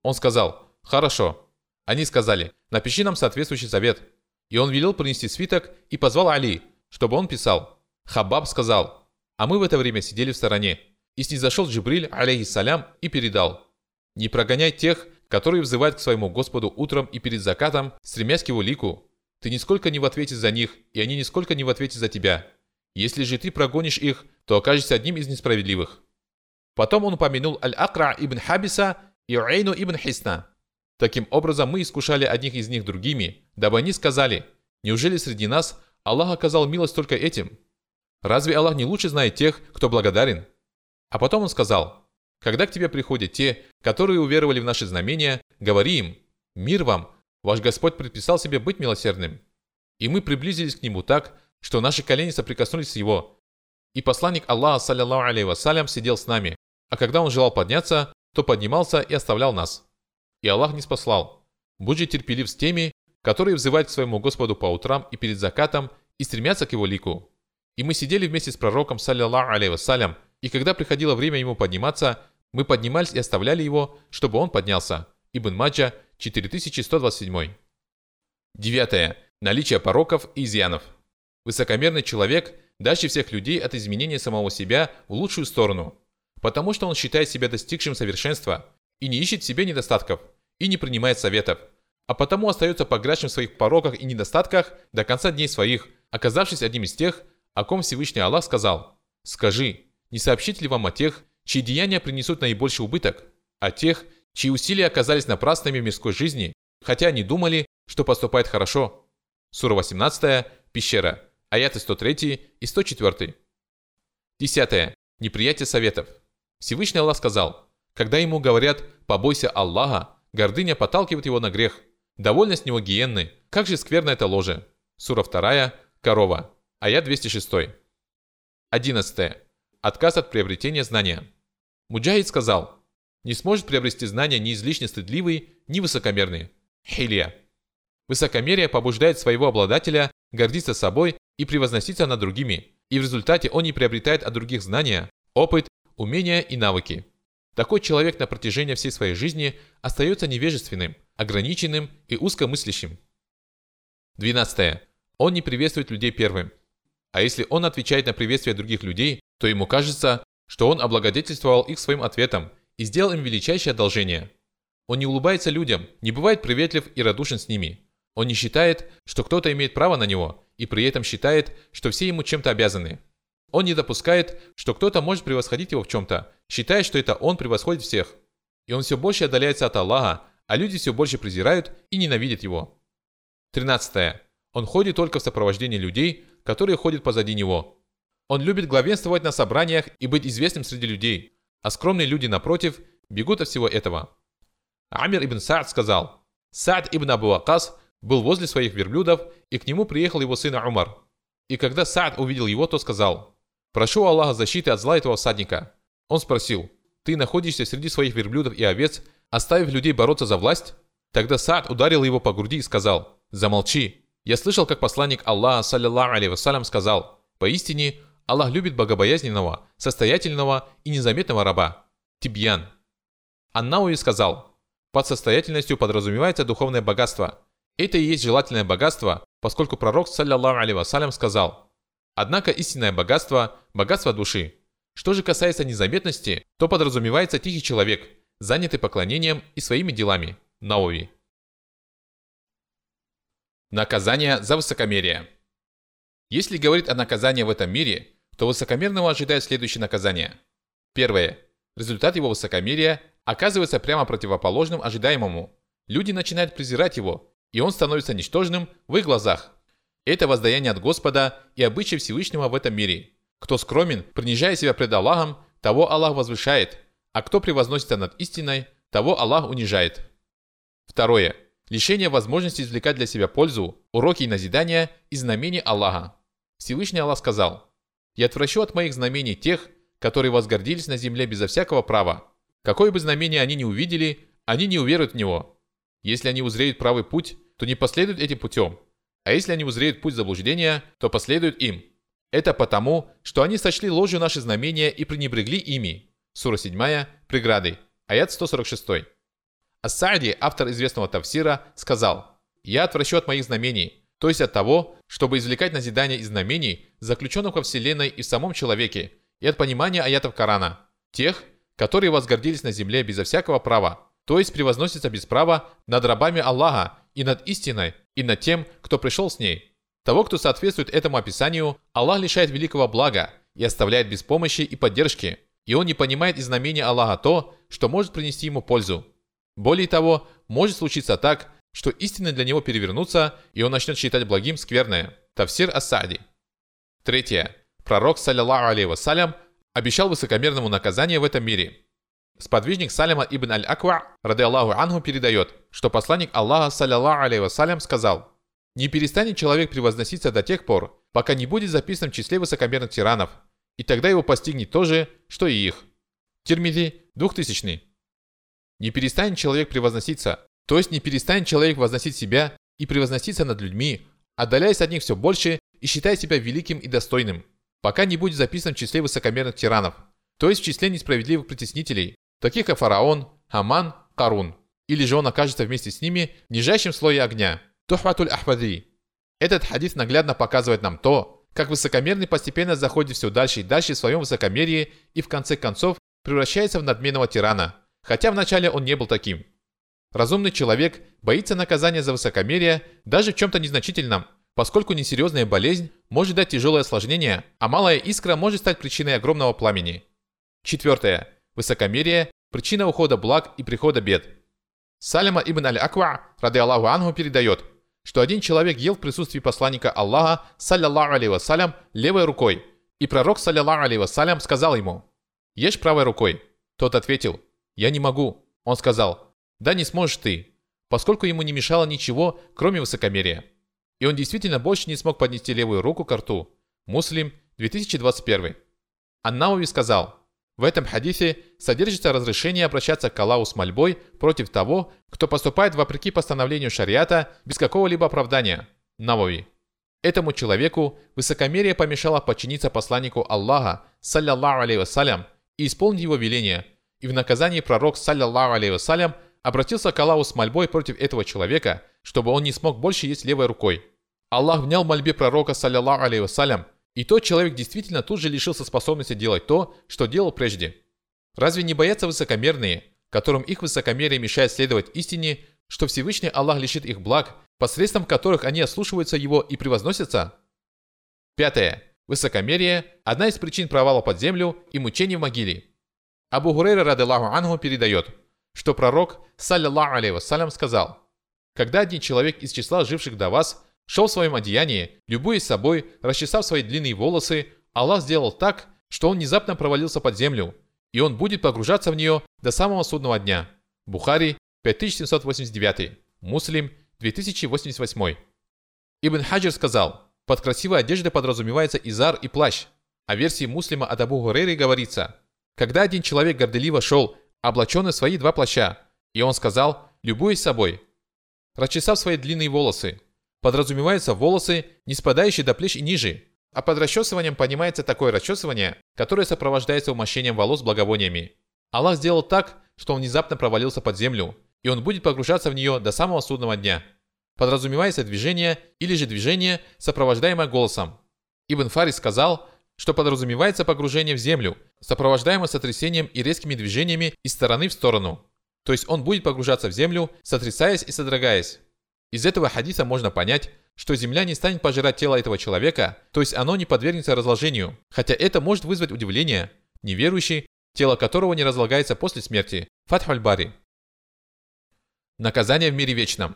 Он сказал, «Хорошо». Они сказали, «Напиши нам соответствующий завет». И он велел принести свиток и позвал Али, чтобы он писал. Хабаб сказал, а мы в это время сидели в стороне. И снизошел Джибриль, алейхиссалям, и передал. «Не прогоняй тех, которые взывают к своему Господу утром и перед закатом, стремясь к его лику. Ты нисколько не в ответе за них, и они нисколько не в ответе за тебя. Если же ты прогонишь их, то окажешься одним из несправедливых». Потом он упомянул Аль-Акра ибн Хабиса и Уэйну ибн Хисна. Таким образом, мы искушали одних из них другими, дабы они сказали, «Неужели среди нас Аллах оказал милость только этим?» Разве Аллах не лучше знает тех, кто благодарен? А потом он сказал, когда к тебе приходят те, которые уверовали в наши знамения, говори им, мир вам, ваш Господь предписал себе быть милосердным. И мы приблизились к нему так, что наши колени соприкоснулись с его. И посланник Аллаха, саллиллаху алейhi вассалям, сидел с нами, а когда он желал подняться, то поднимался и оставлял нас. И Аллах не спаслал. Будь же терпелив с теми, которые взывают к своему Господу по утрам и перед закатом и стремятся к его лику. И мы сидели вместе с пророком, саллиллаху алейhi вассалям, и когда приходило время ему подниматься, мы поднимались и оставляли его, чтобы он поднялся. Ибн Маджа, 4127. Девятое. Наличие пороков и изъянов. Высокомерный человек дальше всех людей от изменения самого себя в лучшую сторону, потому что он считает себя достигшим совершенства и не ищет в себе недостатков, и не принимает советов, а потому остается погрязшим в своих пороках и недостатках до конца дней своих, оказавшись одним из тех, о ком Всевышний Аллах сказал «Скажи, не сообщить ли вам о тех, чьи деяния принесут наибольший убыток, о тех, чьи усилия оказались напрасными в мирской жизни, хотя они думали, что поступает хорошо?» Сура 18, пещера, аяты 103 и 104. Десятое. Неприятие советов. Всевышний Аллах сказал, когда ему говорят «побойся Аллаха», Гордыня подталкивает его на грех. Довольно с него гиенны. Как же скверно это ложе. Сура 2, корова. Аят 206. 11. Отказ от приобретения знания. Муджахид сказал, не сможет приобрести знания ни излишне стыдливый, ни высокомерный. Хилия. Высокомерие побуждает своего обладателя гордиться собой и превозноситься над другими, и в результате он не приобретает от других знания, опыт, умения и навыки. Такой человек на протяжении всей своей жизни остается невежественным, ограниченным и узкомыслящим. 12. Он не приветствует людей первым. А если он отвечает на приветствие других людей, то ему кажется, что он облагодетельствовал их своим ответом и сделал им величайшее одолжение. Он не улыбается людям, не бывает приветлив и радушен с ними. Он не считает, что кто-то имеет право на него, и при этом считает, что все ему чем-то обязаны. Он не допускает, что кто-то может превосходить его в чем-то, считая, что это он превосходит всех. И он все больше отдаляется от Аллаха, а люди все больше презирают и ненавидят его. 13. Он ходит только в сопровождении людей, которые ходят позади него. Он любит главенствовать на собраниях и быть известным среди людей, а скромные люди, напротив, бегут от всего этого. Амир ибн Саад сказал, Саад ибн Абу Акас был возле своих верблюдов, и к нему приехал его сын Умар. И когда Саад увидел его, то сказал, «Прошу Аллаха защиты от зла этого всадника». Он спросил, «Ты находишься среди своих верблюдов и овец, оставив людей бороться за власть?» Тогда Саад ударил его по груди и сказал, «Замолчи». Я слышал, как посланник Аллаха, саллиллаху алейхи вассалям, сказал, «Поистине, Аллах любит богобоязненного, состоятельного и незаметного раба». Тибьян. Аннауи сказал, «Под состоятельностью подразумевается духовное богатство. Это и есть желательное богатство, поскольку пророк, саллиллаху алейхи сказал, Однако истинное богатство – богатство души. Что же касается незаметности, то подразумевается тихий человек, занятый поклонением и своими делами. Науи. Наказание за высокомерие. Если говорить о наказании в этом мире, то высокомерного ожидает следующее наказание. Первое. Результат его высокомерия оказывается прямо противоположным ожидаемому. Люди начинают презирать его, и он становится ничтожным в их глазах. Это воздаяние от Господа и обычай Всевышнего в этом мире. Кто скромен, принижая себя пред Аллахом, того Аллах возвышает, а кто превозносится над истиной, того Аллах унижает. Второе. Лишение возможности извлекать для себя пользу, уроки и назидания из знамений Аллаха. Всевышний Аллах сказал, «Я отвращу от моих знамений тех, которые возгордились на земле безо всякого права. Какое бы знамение они ни увидели, они не уверуют в него. Если они узреют правый путь, то не последуют этим путем. А если они узреют путь заблуждения, то последуют им. Это потому, что они сочли ложью наши знамения и пренебрегли ими. Сура 7, преграды, аят 146. Ас-Саади, автор известного Тавсира, сказал, «Я отвращу от моих знамений, то есть от того, чтобы извлекать назидания из знамений, заключенных во Вселенной и в самом человеке, и от понимания аятов Корана, тех, которые возгордились на земле безо всякого права, то есть превозносятся без права над рабами Аллаха и над истиной, и над тем, кто пришел с ней. Того, кто соответствует этому описанию, Аллах лишает великого блага и оставляет без помощи и поддержки, и он не понимает из знамения Аллаха то, что может принести ему пользу. Более того, может случиться так, что истины для него перевернутся, и он начнет считать благим скверное. Тавсир Асади. Третье. Пророк, саллиллаху алейhi вассалям, обещал высокомерному наказание в этом мире – Сподвижник Салима ибн Аль-Аква, рады Аллаху Анху, передает, что посланник Аллаха, саллиллаху алейhi вассалям, сказал, «Не перестанет человек превозноситься до тех пор, пока не будет записан в числе высокомерных тиранов, и тогда его постигнет то же, что и их». Тирмиди, 2000. Не перестанет человек превозноситься, то есть не перестанет человек возносить себя и превозноситься над людьми, отдаляясь от них все больше и считая себя великим и достойным, пока не будет записан в числе высокомерных тиранов, то есть в числе несправедливых притеснителей, таких как фараон, Хаман, Карун. Или же он окажется вместе с ними в нижайшем слое огня. Тухватуль Ахвади. Этот хадис наглядно показывает нам то, как высокомерный постепенно заходит все дальше и дальше в своем высокомерии и в конце концов превращается в надменного тирана, хотя вначале он не был таким. Разумный человек боится наказания за высокомерие даже в чем-то незначительном, поскольку несерьезная болезнь может дать тяжелое осложнение, а малая искра может стать причиной огромного пламени. Четвертое. Высокомерие – причина ухода благ и прихода бед. Салима ибн аль-Аква, рады Аллаху Анху, передает, что один человек ел в присутствии посланника Аллаха, саллиллаху алейhi вассалям, левой рукой, и пророк, саллиллаху алейhi вассалям, сказал ему, «Ешь правой рукой». Тот ответил, «Я не могу». Он сказал, Да не сможешь ты, поскольку ему не мешало ничего, кроме высокомерия. И он действительно больше не смог поднести левую руку к рту. Муслим, 2021. Аннауи сказал, в этом хадисе содержится разрешение обращаться к Аллаху с мольбой против того, кто поступает вопреки постановлению шариата без какого-либо оправдания. Навави. Этому человеку высокомерие помешало подчиниться посланнику Аллаха, саллиллаху алейhi вассалям, и исполнить его веление. И в наказании пророк, саллиллаху алейhi вассалям, обратился к Аллаху с мольбой против этого человека, чтобы он не смог больше есть левой рукой. Аллах внял мольбе пророка, саллиллаху алейhi вассалям, и тот человек действительно тут же лишился способности делать то, что делал прежде. Разве не боятся высокомерные, которым их высокомерие мешает следовать истине, что Всевышний Аллах лишит их благ, посредством которых они ослушиваются Его и превозносятся? Пятое. Высокомерие – одна из причин провала под землю и мучений в могиле. Абу Хурейра, рады Ангу, передает – что пророк, саллиллаху алейhi вассалям, сказал, «Когда один человек из числа живших до вас шел в своем одеянии, любуясь собой, расчесав свои длинные волосы, Аллах сделал так, что он внезапно провалился под землю, и он будет погружаться в нее до самого судного дня». Бухари, 5789, Муслим, 2088. Ибн Хаджир сказал, под красивой одеждой подразумевается изар и плащ, в версии муслима от Абу Гурейры говорится, когда один человек горделиво шел облаченный в свои два плаща, и он сказал, любуясь собой. Расчесав свои длинные волосы, подразумеваются волосы, не спадающие до плеч и ниже, а под расчесыванием понимается такое расчесывание, которое сопровождается умощением волос благовониями. Аллах сделал так, что он внезапно провалился под землю, и он будет погружаться в нее до самого судного дня. Подразумевается движение или же движение, сопровождаемое голосом. Ибн Фарис сказал, что подразумевается погружение в землю, сопровождаемое сотрясением и резкими движениями из стороны в сторону. То есть он будет погружаться в землю, сотрясаясь и содрогаясь. Из этого хадиса можно понять, что земля не станет пожирать тело этого человека, то есть оно не подвергнется разложению, хотя это может вызвать удивление. Неверующий, тело которого не разлагается после смерти. Фатхуль Бари. Наказание в мире вечном.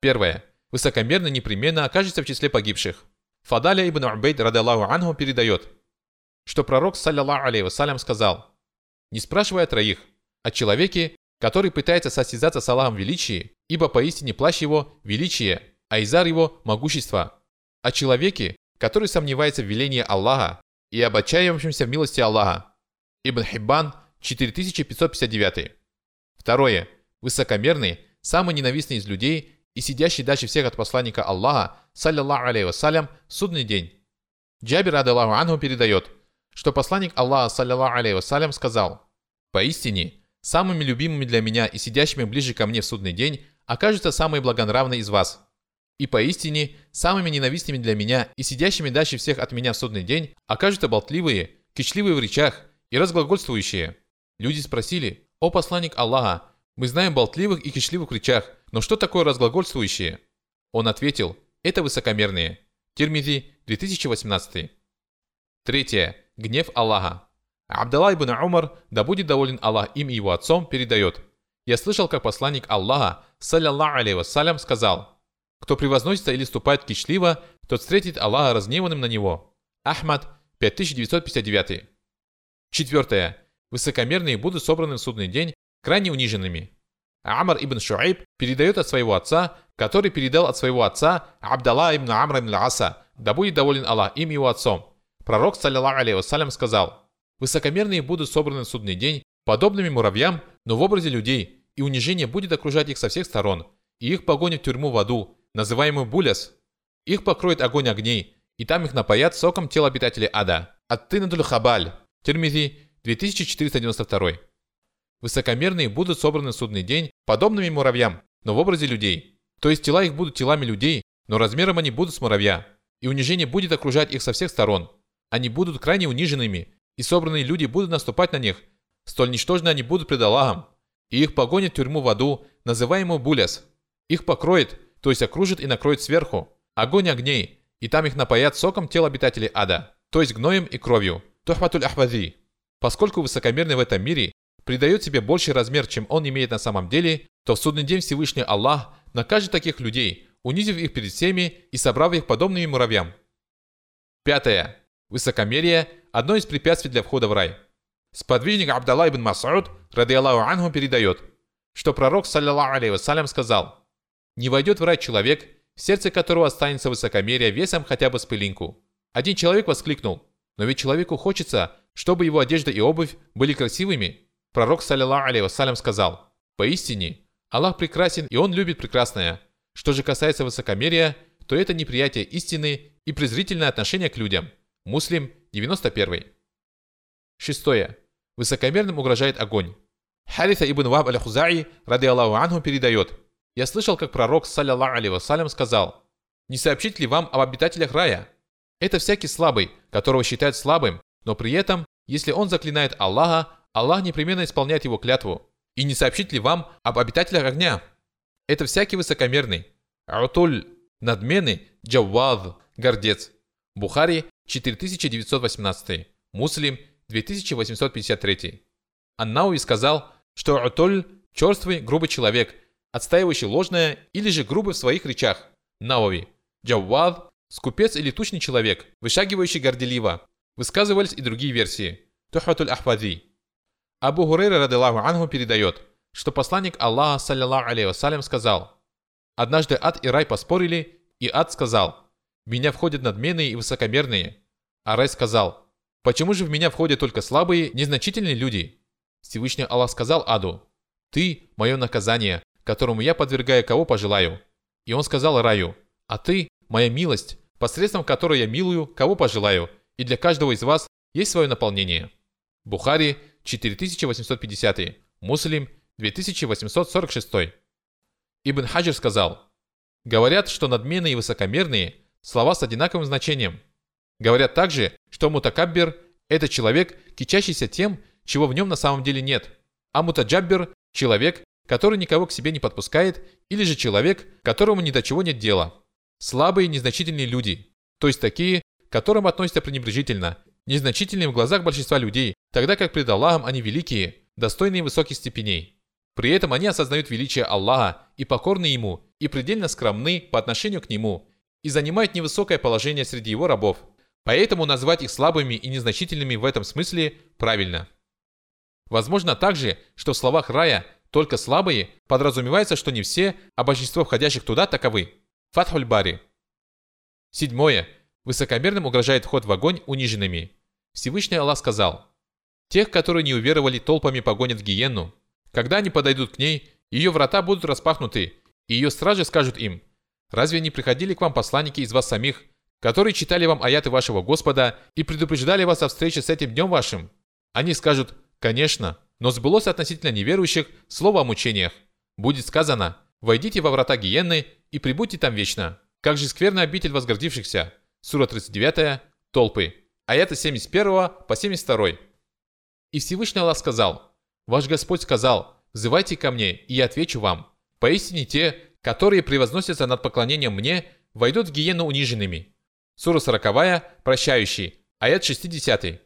Первое. Высокомерно непременно окажется в числе погибших. Фадаля ибн Убейд, радаллаху анху, передает, что пророк, саллиллаху алейhi вассалям, сказал, «Не спрашивай о троих, о человеке, который пытается состязаться с Аллахом величии, ибо поистине плащ его – величие, а изар его – могущество. О человеке, который сомневается в велении Аллаха и об отчаявшемся в милости Аллаха. Ибн Хиббан, 4559. Второе. Высокомерный, самый ненавистный из людей и сидящий дальше всех от посланника Аллаха, саллиллаху алейhi вассалям, судный день. Джабир Адаллаху Анху передает, что посланник Аллаха, саллиллаху алейhi вассалям, сказал, «Поистине, самыми любимыми для меня и сидящими ближе ко мне в судный день окажутся самые благонравные из вас. И поистине, самыми ненавистными для меня и сидящими дальше всех от меня в судный день окажутся болтливые, кичливые в речах и разглагольствующие». Люди спросили, «О посланник Аллаха, мы знаем болтливых и кичливых в речах, но что такое разглагольствующие? Он ответил, это высокомерные. Тирмизи, 2018. Третье. Гнев Аллаха. Абдалла ибн Умар, да будет доволен Аллах им и его отцом, передает. Я слышал, как посланник Аллаха, саллиллаху алейhi вассалям, сказал, кто превозносится или ступает кичливо, тот встретит Аллаха разгневанным на него. Ахмад, 5959. Четвертое. Высокомерные будут собраны в судный день крайне униженными. Амар ибн Шуайб передает от своего отца, который передал от своего отца Абдалла ибн Амра ибн Аса, да будет доволен Аллах им его отцом. Пророк, саллиллаху алейhi вассалям, сказал, «Высокомерные будут собраны в судный день, подобными муравьям, но в образе людей, и унижение будет окружать их со всех сторон, и их погонят в тюрьму в аду, называемую Буляс. Их покроет огонь огней, и там их напоят соком тел обитателей ада. Ат-Тинадуль Хабаль, Тирмизи, 2492. Высокомерные будут собраны в судный день подобными муравьям, но в образе людей. То есть тела их будут телами людей, но размером они будут с муравья. И унижение будет окружать их со всех сторон. Они будут крайне униженными, и собранные люди будут наступать на них. Столь ничтожны они будут пред Аллахом. И их погонят в тюрьму в аду, называемую Буляс. Их покроет, то есть окружит и накроет сверху. Огонь огней, и там их напоят соком тел обитателей ада, то есть гноем и кровью. Тухматуль Ахвази. Поскольку высокомерный в этом мире придает себе больший размер, чем он имеет на самом деле, то в судный день Всевышний Аллах накажет таких людей, унизив их перед всеми и собрав их подобными муравьям. Пятое. Высокомерие – одно из препятствий для входа в рай. Сподвижник Абдалла ибн Мас'уд, ради Аллаху анху, передает, что пророк, саллиллаху вассалям, сказал, «Не войдет в рай человек, в сердце которого останется высокомерие весом хотя бы с пылинку». Один человек воскликнул, «Но ведь человеку хочется, чтобы его одежда и обувь были красивыми». Пророк, саллиллаху вассалям, сказал, «Поистине, Аллах прекрасен, и Он любит прекрасное. Что же касается высокомерия, то это неприятие истины и презрительное отношение к людям. Муслим 91. Шестое. Высокомерным угрожает огонь. Хариса ибн Ваб аль-Хузаи, ради Аллаху анху, передает. Я слышал, как пророк, саллиллаху алейhi вассалям, сказал, «Не сообщить ли вам об обитателях рая? Это всякий слабый, которого считают слабым, но при этом, если он заклинает Аллаха, Аллах непременно исполняет его клятву. И не сообщить ли вам об обитателях огня? Это всякий высокомерный. Аутуль, надменный, джаввад, гордец. Бухари 4918, Муслим 2853. Аннауи сказал, что Аутуль – черствый, грубый человек, отстаивающий ложное или же грубый в своих речах. Науви. Джаввад – скупец или тучный человек, вышагивающий горделиво. Высказывались и другие версии. Тухатуль Ахвади. Абу Хурейра, радилаху анху, передает, что посланник Аллаха, саллиллаху алейhi вассалям, сказал, «Однажды ад и рай поспорили, и ад сказал, меня входят надменные и высокомерные». А рай сказал, «Почему же в меня входят только слабые, незначительные люди?» Всевышний Аллах сказал аду, «Ты – мое наказание, которому я подвергаю кого пожелаю». И он сказал раю, «А ты – моя милость, посредством которой я милую, кого пожелаю, и для каждого из вас есть свое наполнение». Бухари 4850, Муслим 2846. Ибн Хаджир сказал, говорят, что надменные и высокомерные – слова с одинаковым значением. Говорят также, что мутакаббер – это человек, кичащийся тем, чего в нем на самом деле нет, а мутаджаббер – человек, который никого к себе не подпускает, или же человек, которому ни до чего нет дела. Слабые, незначительные люди, то есть такие, к которым относятся пренебрежительно, незначительные в глазах большинства людей, тогда как пред Аллахом они великие, достойные высоких степеней. При этом они осознают величие Аллаха и покорны Ему, и предельно скромны по отношению к Нему, и занимают невысокое положение среди Его рабов. Поэтому назвать их слабыми и незначительными в этом смысле правильно. Возможно также, что в словах рая «только слабые» подразумевается, что не все, а большинство входящих туда таковы. Фатхуль Бари. Седьмое. Высокомерным угрожает вход в огонь униженными. Всевышний Аллах сказал, «Тех, которые не уверовали, толпами погонят в гиенну. Когда они подойдут к ней, ее врата будут распахнуты, и ее стражи скажут им, «Разве не приходили к вам посланники из вас самих, которые читали вам аяты вашего Господа и предупреждали вас о встрече с этим днем вашим?» Они скажут, «Конечно, но сбылось относительно неверующих слово о мучениях. Будет сказано, «Войдите во врата гиенны и прибудьте там вечно». Как же скверно обитель возгордившихся, Сура 39, толпы. Аяты 71 по 72. И Всевышний Аллах сказал, «Ваш Господь сказал, взывайте ко мне, и я отвечу вам. Поистине те, которые превозносятся над поклонением мне, войдут в гиену униженными». Сура 40, прощающий. Аят 60.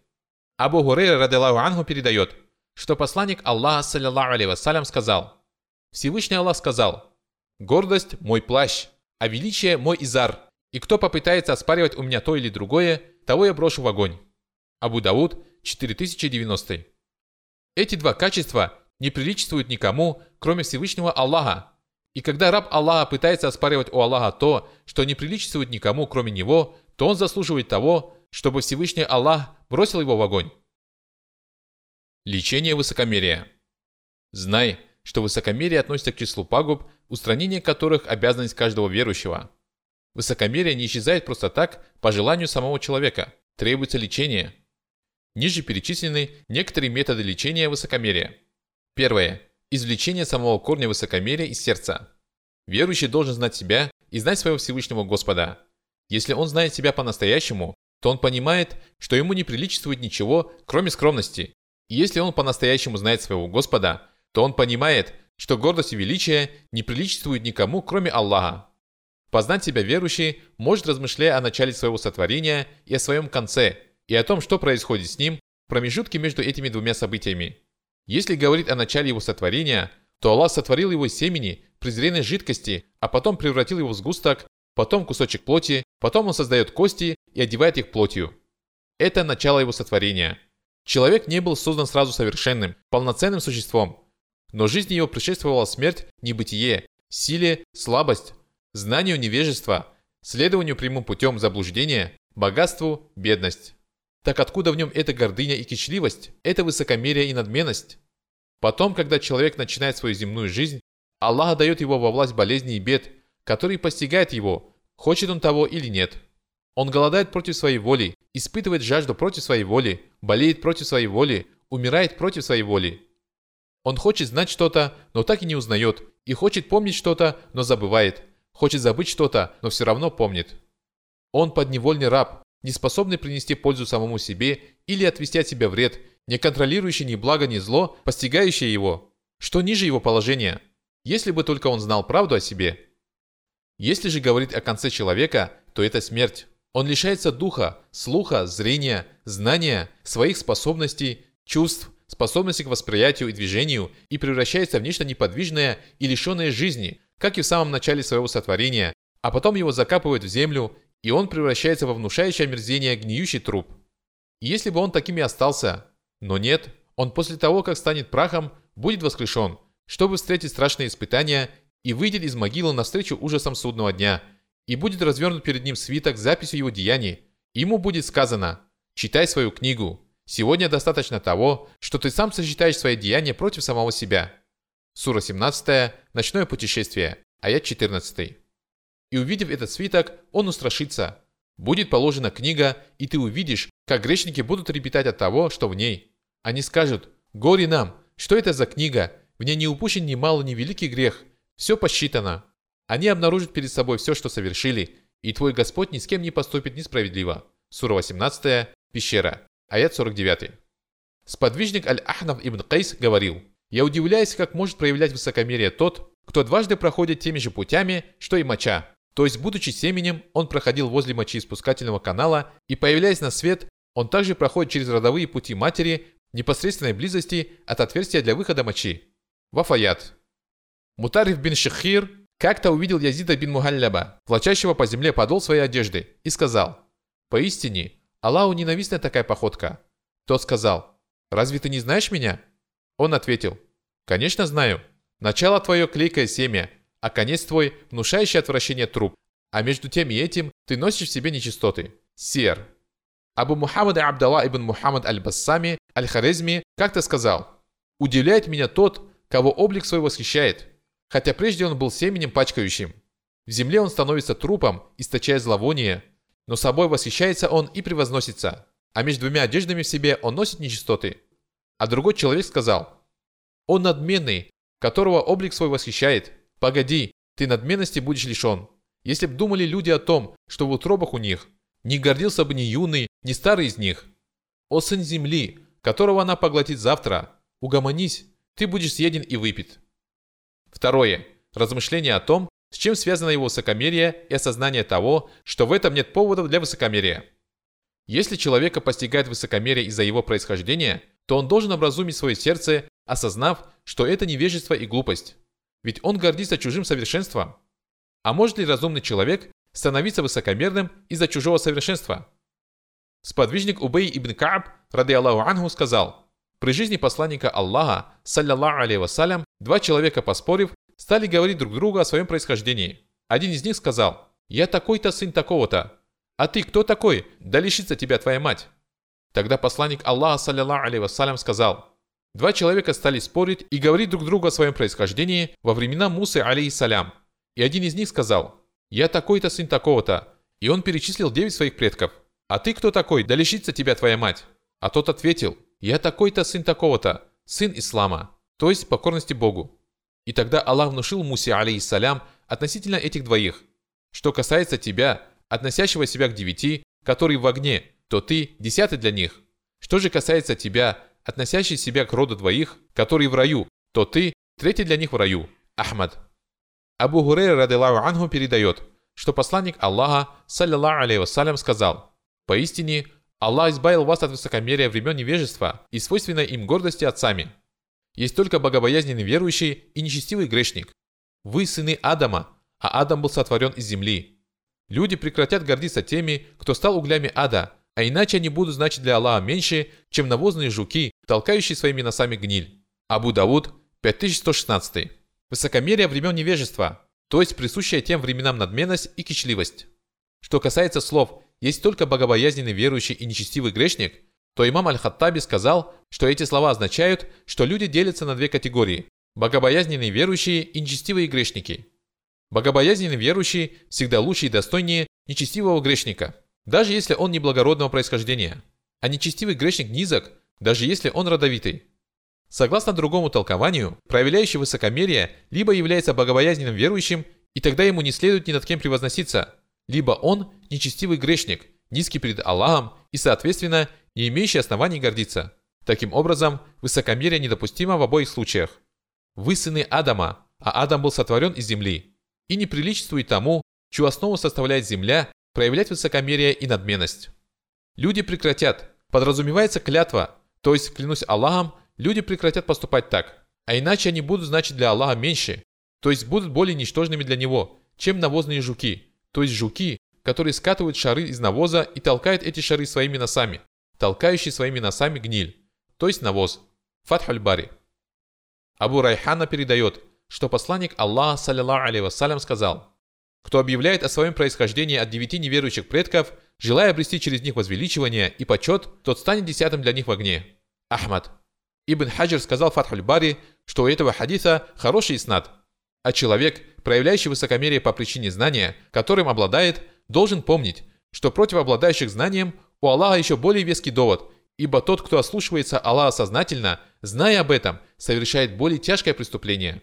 Абу Хурейра, радилаху анху, передает, что посланник Аллаха, саллиллаху алейhi вассалям, сказал, Всевышний Аллах сказал, «Гордость – мой плащ, а величие – мой изар, и кто попытается оспаривать у меня то или другое, того я брошу в огонь. Абу Дауд, 4090. Эти два качества не приличествуют никому, кроме Всевышнего Аллаха. И когда раб Аллаха пытается оспаривать у Аллаха то, что не приличествует никому, кроме него, то он заслуживает того, чтобы Всевышний Аллах бросил его в огонь. Лечение высокомерия. Знай, что высокомерие относится к числу пагуб, устранение которых обязанность каждого верующего – Высокомерие не исчезает просто так, по желанию самого человека. Требуется лечение. Ниже перечислены некоторые методы лечения высокомерия. Первое. Извлечение самого корня высокомерия из сердца. Верующий должен знать себя и знать своего Всевышнего Господа. Если он знает себя по-настоящему, то он понимает, что ему не приличествует ничего, кроме скромности. И если он по-настоящему знает своего Господа, то он понимает, что гордость и величие не приличествуют никому, кроме Аллаха. Познать себя верующий может, размышляя о начале своего сотворения и о своем конце, и о том, что происходит с ним в промежутке между этими двумя событиями. Если говорить о начале его сотворения, то Аллах сотворил его из семени, презренной жидкости, а потом превратил его в сгусток, потом кусочек плоти, потом он создает кости и одевает их плотью. Это начало его сотворения. Человек не был создан сразу совершенным, полноценным существом. но жизни его предшествовала смерть, небытие, силе, слабость, знанию невежества, следованию прямым путем заблуждения, богатству, бедность. Так откуда в нем эта гордыня и кичливость, эта высокомерие и надменность? Потом, когда человек начинает свою земную жизнь, Аллах дает его во власть болезней и бед, которые постигают его, хочет он того или нет. Он голодает против своей воли, испытывает жажду против своей воли, болеет против своей воли, умирает против своей воли. Он хочет знать что-то, но так и не узнает, и хочет помнить что-то, но забывает, хочет забыть что-то, но все равно помнит. Он подневольный раб, не способный принести пользу самому себе или отвести от себя вред, не контролирующий ни благо, ни зло, постигающий его. Что ниже его положения? Если бы только он знал правду о себе. Если же говорить о конце человека, то это смерть. Он лишается духа, слуха, зрения, знания, своих способностей, чувств, способности к восприятию и движению и превращается в нечто неподвижное и лишенное жизни, как и в самом начале своего сотворения, а потом его закапывают в землю, и он превращается во внушающее омерзение гниющий труп. И если бы он таким и остался, но нет, он после того, как станет прахом, будет воскрешен, чтобы встретить страшные испытания и выйдет из могилы навстречу ужасам судного дня, и будет развернут перед ним свиток с записью его деяний, ему будет сказано «Читай свою книгу, Сегодня достаточно того, что ты сам сочетаешь свои деяния против самого себя. Сура 17, Ночное путешествие, аят 14. И увидев этот свиток, он устрашится. Будет положена книга, и ты увидишь, как грешники будут репетать от того, что в ней. Они скажут, горе нам, что это за книга, в ней не упущен ни мало, ни великий грех, все посчитано. Они обнаружат перед собой все, что совершили, и твой Господь ни с кем не поступит несправедливо. Сура 18, пещера. Аят 49. Сподвижник Аль-Ахнав ибн Кайс говорил, «Я удивляюсь, как может проявлять высокомерие тот, кто дважды проходит теми же путями, что и моча. То есть, будучи семенем, он проходил возле мочи спускательного канала, и, появляясь на свет, он также проходит через родовые пути матери непосредственной близости от отверстия для выхода мочи. Вафаят. Мутариф бин Шахир как-то увидел Язида бин Мухалляба, влачащего по земле подол своей одежды, и сказал, «Поистине, Аллаху ненавистна такая походка. Тот сказал, «Разве ты не знаешь меня?» Он ответил, «Конечно знаю. Начало твое клейкое семя, а конец твой внушающий отвращение труп. А между тем и этим ты носишь в себе нечистоты. Сер». Абу Мухаммад Абдалла ибн Мухаммад аль-Бассами аль-Харезми как-то сказал, «Удивляет меня тот, кого облик свой восхищает, хотя прежде он был семенем пачкающим. В земле он становится трупом, источая зловоние, но собой восхищается он и превозносится, а между двумя одеждами в себе он носит нечистоты. А другой человек сказал, «Он надменный, которого облик свой восхищает. Погоди, ты надменности будешь лишен. Если б думали люди о том, что в утробах у них, не гордился бы ни юный, ни старый из них. О сын земли, которого она поглотит завтра, угомонись, ты будешь съеден и выпит». Второе. Размышление о том, с чем связано его высокомерие и осознание того, что в этом нет поводов для высокомерия. Если человека постигает высокомерие из-за его происхождения, то он должен образумить свое сердце, осознав, что это невежество и глупость. Ведь он гордится чужим совершенством. А может ли разумный человек становиться высокомерным из-за чужого совершенства? Сподвижник Убей ибн Кааб, ради Аллаху Ангу, сказал, при жизни посланника Аллаха, саллиллаху алейhi вассалям, два человека, поспорив, стали говорить друг другу о своем происхождении. Один из них сказал, «Я такой-то сын такого-то». «А ты кто такой? Да лишится тебя твоя мать». Тогда посланник Аллаха, саллиллаху алейhi вассалям, сказал, Два человека стали спорить и говорить друг другу о своем происхождении во времена Мусы, алейхиссалям. И один из них сказал, «Я такой-то сын такого-то». И он перечислил девять своих предков. «А ты кто такой? Да лишится тебя твоя мать». А тот ответил, «Я такой-то сын такого-то, сын ислама, то есть покорности Богу». И тогда Аллах внушил Мусе, алейхиссалям, относительно этих двоих. Что касается тебя, относящего себя к девяти, которые в огне, то ты десятый для них. Что же касается тебя, относящий себя к роду двоих, которые в раю, то ты третий для них в раю. Ахмад. Абу Хурейра радилаху анху передает, что посланник Аллаха, саллиллаху алейhi вассалям, сказал, «Поистине, Аллах избавил вас от высокомерия времен невежества и свойственной им гордости отцами. Есть только богобоязненный верующий и нечестивый грешник. Вы сыны Адама, а Адам был сотворен из земли. Люди прекратят гордиться теми, кто стал углями ада, а иначе они будут значить для Аллаха меньше, чем навозные жуки, толкающие своими носами гниль. Абу Давуд 5116. Высокомерие времен невежества, то есть присущая тем временам надменность и кичливость. Что касается слов «есть только богобоязненный верующий и нечестивый грешник», то имам Аль-Хаттаби сказал, что эти слова означают, что люди делятся на две категории – богобоязненные верующие и нечестивые грешники. Богобоязненный верующий всегда лучше и достойнее нечестивого грешника, даже если он не благородного происхождения, а нечестивый грешник низок, даже если он родовитый. Согласно другому толкованию, проявляющий высокомерие либо является богобоязненным верующим, и тогда ему не следует ни над кем превозноситься, либо он нечестивый грешник, низкий перед Аллахом и, соответственно, не имеющий оснований гордиться. Таким образом, высокомерие недопустимо в обоих случаях. Вы сыны Адама, а Адам был сотворен из земли. И не приличествует тому, чью основу составляет земля, проявлять высокомерие и надменность. Люди прекратят, подразумевается клятва, то есть, клянусь Аллахом, люди прекратят поступать так, а иначе они будут значить для Аллаха меньше, то есть будут более ничтожными для Него, чем навозные жуки, то есть жуки, которые скатывают шары из навоза и толкают эти шары своими носами, толкающий своими носами гниль, то есть навоз. Фатхуль Бари. Абу Райхана передает, что посланник Аллаха, саллиллаху алейhi вассалям, сказал, «Кто объявляет о своем происхождении от девяти неверующих предков, желая обрести через них возвеличивание и почет, тот станет десятым для них в огне». Ахмад. Ибн Хаджир сказал Фатхуль Бари, что у этого хадиса хороший иснад, а человек, проявляющий высокомерие по причине знания, которым обладает, должен помнить, что против обладающих знанием у Аллаха еще более веский довод, ибо тот, кто ослушивается Аллаха сознательно, зная об этом, совершает более тяжкое преступление.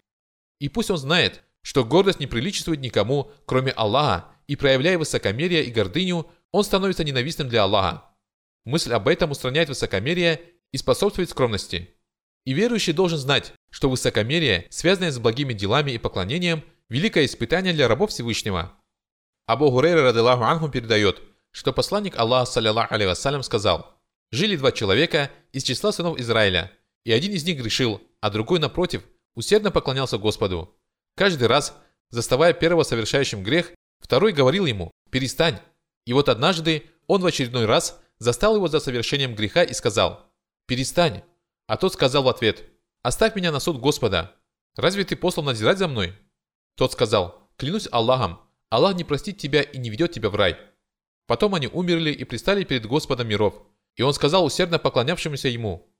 И пусть он знает, что гордость не приличествует никому, кроме Аллаха, и проявляя высокомерие и гордыню, он становится ненавистным для Аллаха. Мысль об этом устраняет высокомерие и способствует скромности. И верующий должен знать, что высокомерие, связанное с благими делами и поклонением, великое испытание для рабов Всевышнего. Абу Гурейра радилаху анху передает, что посланник Аллаха, саллиллаху алейhi вассалям, сказал, «Жили два человека из числа сынов Израиля, и один из них грешил, а другой, напротив, усердно поклонялся Господу. Каждый раз, заставая первого совершающим грех, второй говорил ему «перестань». И вот однажды он в очередной раз застал его за совершением греха и сказал «перестань». А тот сказал в ответ «оставь меня на суд Господа. Разве ты послан надзирать за мной?» Тот сказал «клянусь Аллахом, Аллах не простит тебя и не ведет тебя в рай». Потом они умерли и пристали перед Господом миров. И он сказал усердно поклонявшемуся ему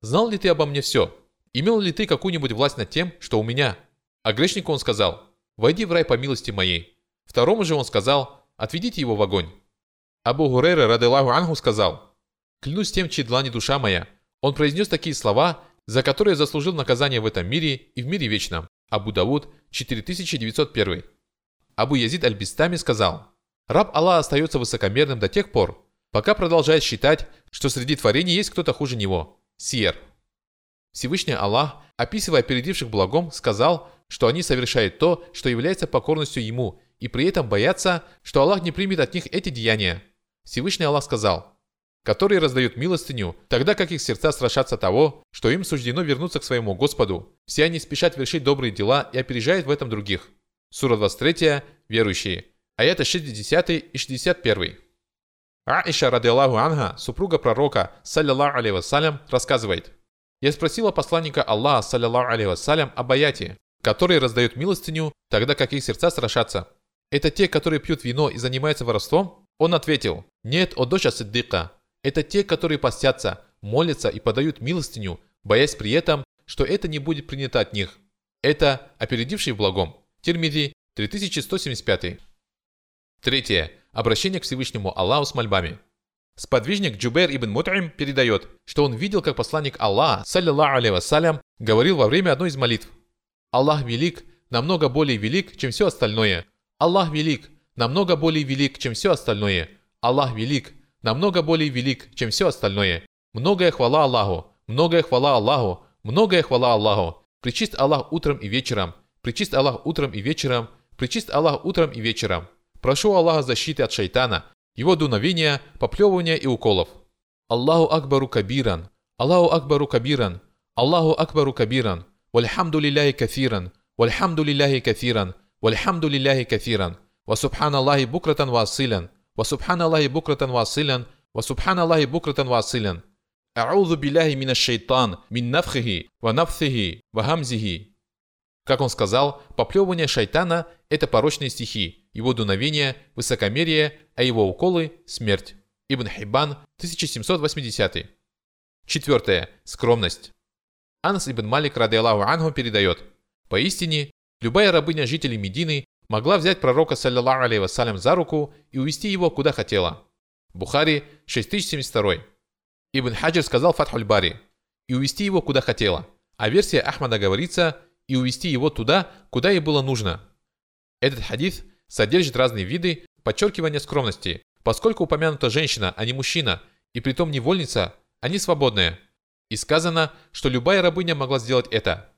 «Знал ли ты обо мне все?» Имел ли ты какую-нибудь власть над тем, что у меня? А грешнику он сказал, войди в рай по милости моей. Второму же он сказал, отведите его в огонь. Абу Гурейра, радылаху ангу, сказал, клянусь тем, чьи длани душа моя. Он произнес такие слова, за которые заслужил наказание в этом мире и в мире вечном. Абу Давуд, 4901. Абу Язид Аль-Бистами сказал, раб Аллаха остается высокомерным до тех пор, пока продолжает считать, что среди творений есть кто-то хуже него. Сиер. Всевышний Аллах, описывая опередивших благом, сказал, что они совершают то, что является покорностью Ему, и при этом боятся, что Аллах не примет от них эти деяния. Всевышний Аллах сказал, которые раздают милостыню, тогда как их сердца страшатся того, что им суждено вернуться к своему Господу. Все они спешат вершить добрые дела и опережают в этом других. Сура 23, верующие. Аяты 60 и 61. Аиша, ради Аллаху Анха, супруга пророка, саллиллаху алейhi вассалям, рассказывает – я спросила посланника Аллаха, саллиллаху алейхи вассалям, об аяте, которые раздают милостыню, тогда как их сердца страшатся. Это те, которые пьют вино и занимаются воровством? Он ответил, нет, о дочь Сиддыка. Это те, которые постятся, молятся и подают милостыню, боясь при этом, что это не будет принято от них. Это опередивший в благом. Тирмиди 3175. Третье. Обращение к Всевышнему Аллаху с мольбами. Сподвижник Джубер ибн Мут'им передает, что он видел, как посланник Аллаха, саллиллаху алейhi вассалям, говорил во время одной из молитв. «Аллах велик, намного более велик, чем все остальное. Аллах велик, намного более велик, чем все остальное. Аллах велик, намного более велик, чем все остальное. Многое хвала Аллаху, многое хвала Аллаху, многое хвала Аллаху. Причист Аллах утром и вечером, причист Аллах утром и вечером, причист Аллах утром и вечером. Прошу Аллаха защиты от шайтана, его дуновения, поплевывания и уколов. Аллаху Акбару Кабиран, Аллаху Акбару Кабиран, Аллаху Акбару Кабиран, Вальхамду лилляхи кафиран, Вальхамду лилляхи кафиран, Вальхамду лилляхи кафиран, Ва субхан Аллахи букратан Ва субхан Аллахи букратан василян, Ва субхан Аллахи букратан василян. «А'удhu билляхи мина шейтан, мин ва ва хамзихи». Как он сказал, поплевывание шайтана – это порочные стихи, его дуновение – высокомерие, а его уколы – смерть. Ибн Хибан, 1780. Четвертое. Скромность. Анас ибн Малик, ради Аллаху Ангу, передает. Поистине, любая рабыня жителей Медины могла взять пророка, саллиллаху алейhi вассалям, за руку и увести его куда хотела. Бухари, 6072. Ибн Хаджир сказал Фатхуль Бари, и увести его куда хотела. А версия Ахмада говорится, и увести его туда, куда ей было нужно. Этот хадис содержит разные виды подчеркивания скромности, поскольку упомянута женщина, а не мужчина, и притом невольница, а не свободная. И сказано, что любая рабыня могла сделать это.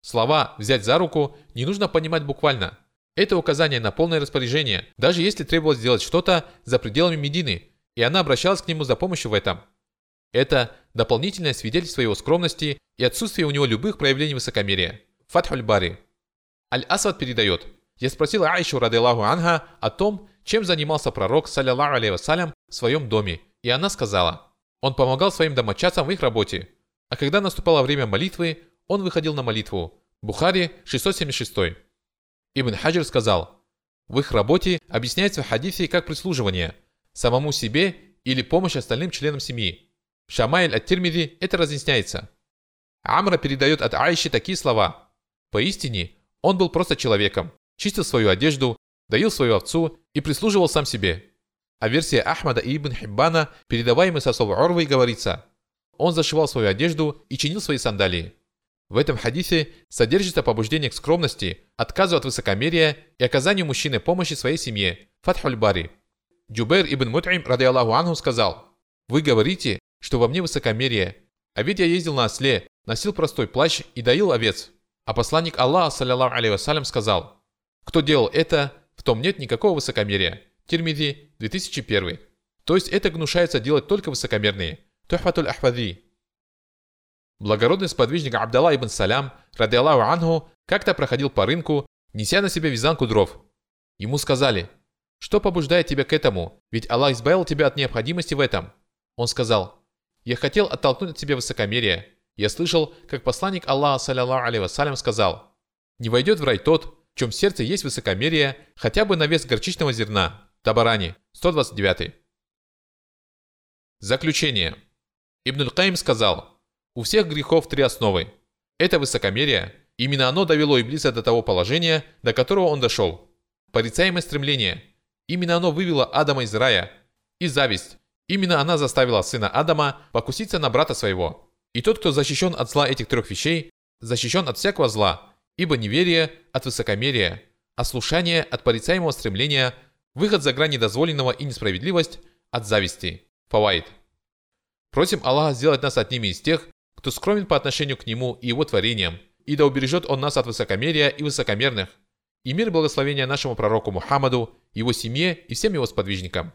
Слова «взять за руку» не нужно понимать буквально. Это указание на полное распоряжение, даже если требовалось сделать что-то за пределами Медины, и она обращалась к нему за помощью в этом. Это дополнительное свидетельство его скромности и отсутствие у него любых проявлений высокомерия. Фатхуль Бари. Аль-Асад передает. Я спросил Аишу, рады Аллаху Анха, о том, чем занимался пророк, саллиллаху алейhi вассалям, в своем доме, и она сказала, он помогал своим домочадцам в их работе, а когда наступало время молитвы, он выходил на молитву. Бухари 676. Ибн Хаджир сказал, в их работе объясняется в хадисе как прислуживание, самому себе или помощь остальным членам семьи. В Шамайль от Тирмиди это разъясняется. Амра передает от Айши такие слова. Поистине, он был просто человеком, чистил свою одежду, доил свою овцу и прислуживал сам себе. А версия Ахмада и Ибн Хиббана, передаваемая со слова Орвы, говорится, он зашивал свою одежду и чинил свои сандалии. В этом хадисе содержится побуждение к скромности, отказу от высокомерия и оказанию мужчины помощи своей семье. Фатхуль Бари. Джубейр ибн Мут'им, ради Аллаху Анху, сказал, «Вы говорите, что во мне высокомерие, а ведь я ездил на осле, носил простой плащ и доил овец». А посланник Аллаха, саллиллаху алейhi вассалям, сказал, «Кто делал это, в том нет никакого высокомерия». Тирмиди, 2001. То есть это гнушается делать только высокомерные. Тухфатуль Ахвади. Благородный сподвижник Абдалла ибн Салям, ради Аллаху Анху, как-то проходил по рынку, неся на себе вязанку дров. Ему сказали – что побуждает тебя к этому? Ведь Аллах избавил тебя от необходимости в этом. Он сказал, я хотел оттолкнуть от себя высокомерие. Я слышал, как посланник Аллаха, саллиллаху алейhi вассалям, сказал, не войдет в рай тот, в чем в сердце есть высокомерие, хотя бы на вес горчичного зерна. Табарани, 129. Заключение. Ибн Аль-Каим сказал, у всех грехов три основы. Это высокомерие, именно оно довело Иблиса до того положения, до которого он дошел. Порицаемое стремление – Именно оно вывело Адама из рая. И зависть. Именно она заставила сына Адама покуситься на брата своего. И тот, кто защищен от зла этих трех вещей, защищен от всякого зла, ибо неверие от высокомерия, ослушание от порицаемого стремления, выход за грани дозволенного и несправедливость от зависти. Фавайд. Просим Аллаха сделать нас одними из тех, кто скромен по отношению к Нему и Его творениям, и да убережет Он нас от высокомерия и высокомерных, и мир благословения нашему пророку Мухаммаду, его семье и всем его сподвижникам.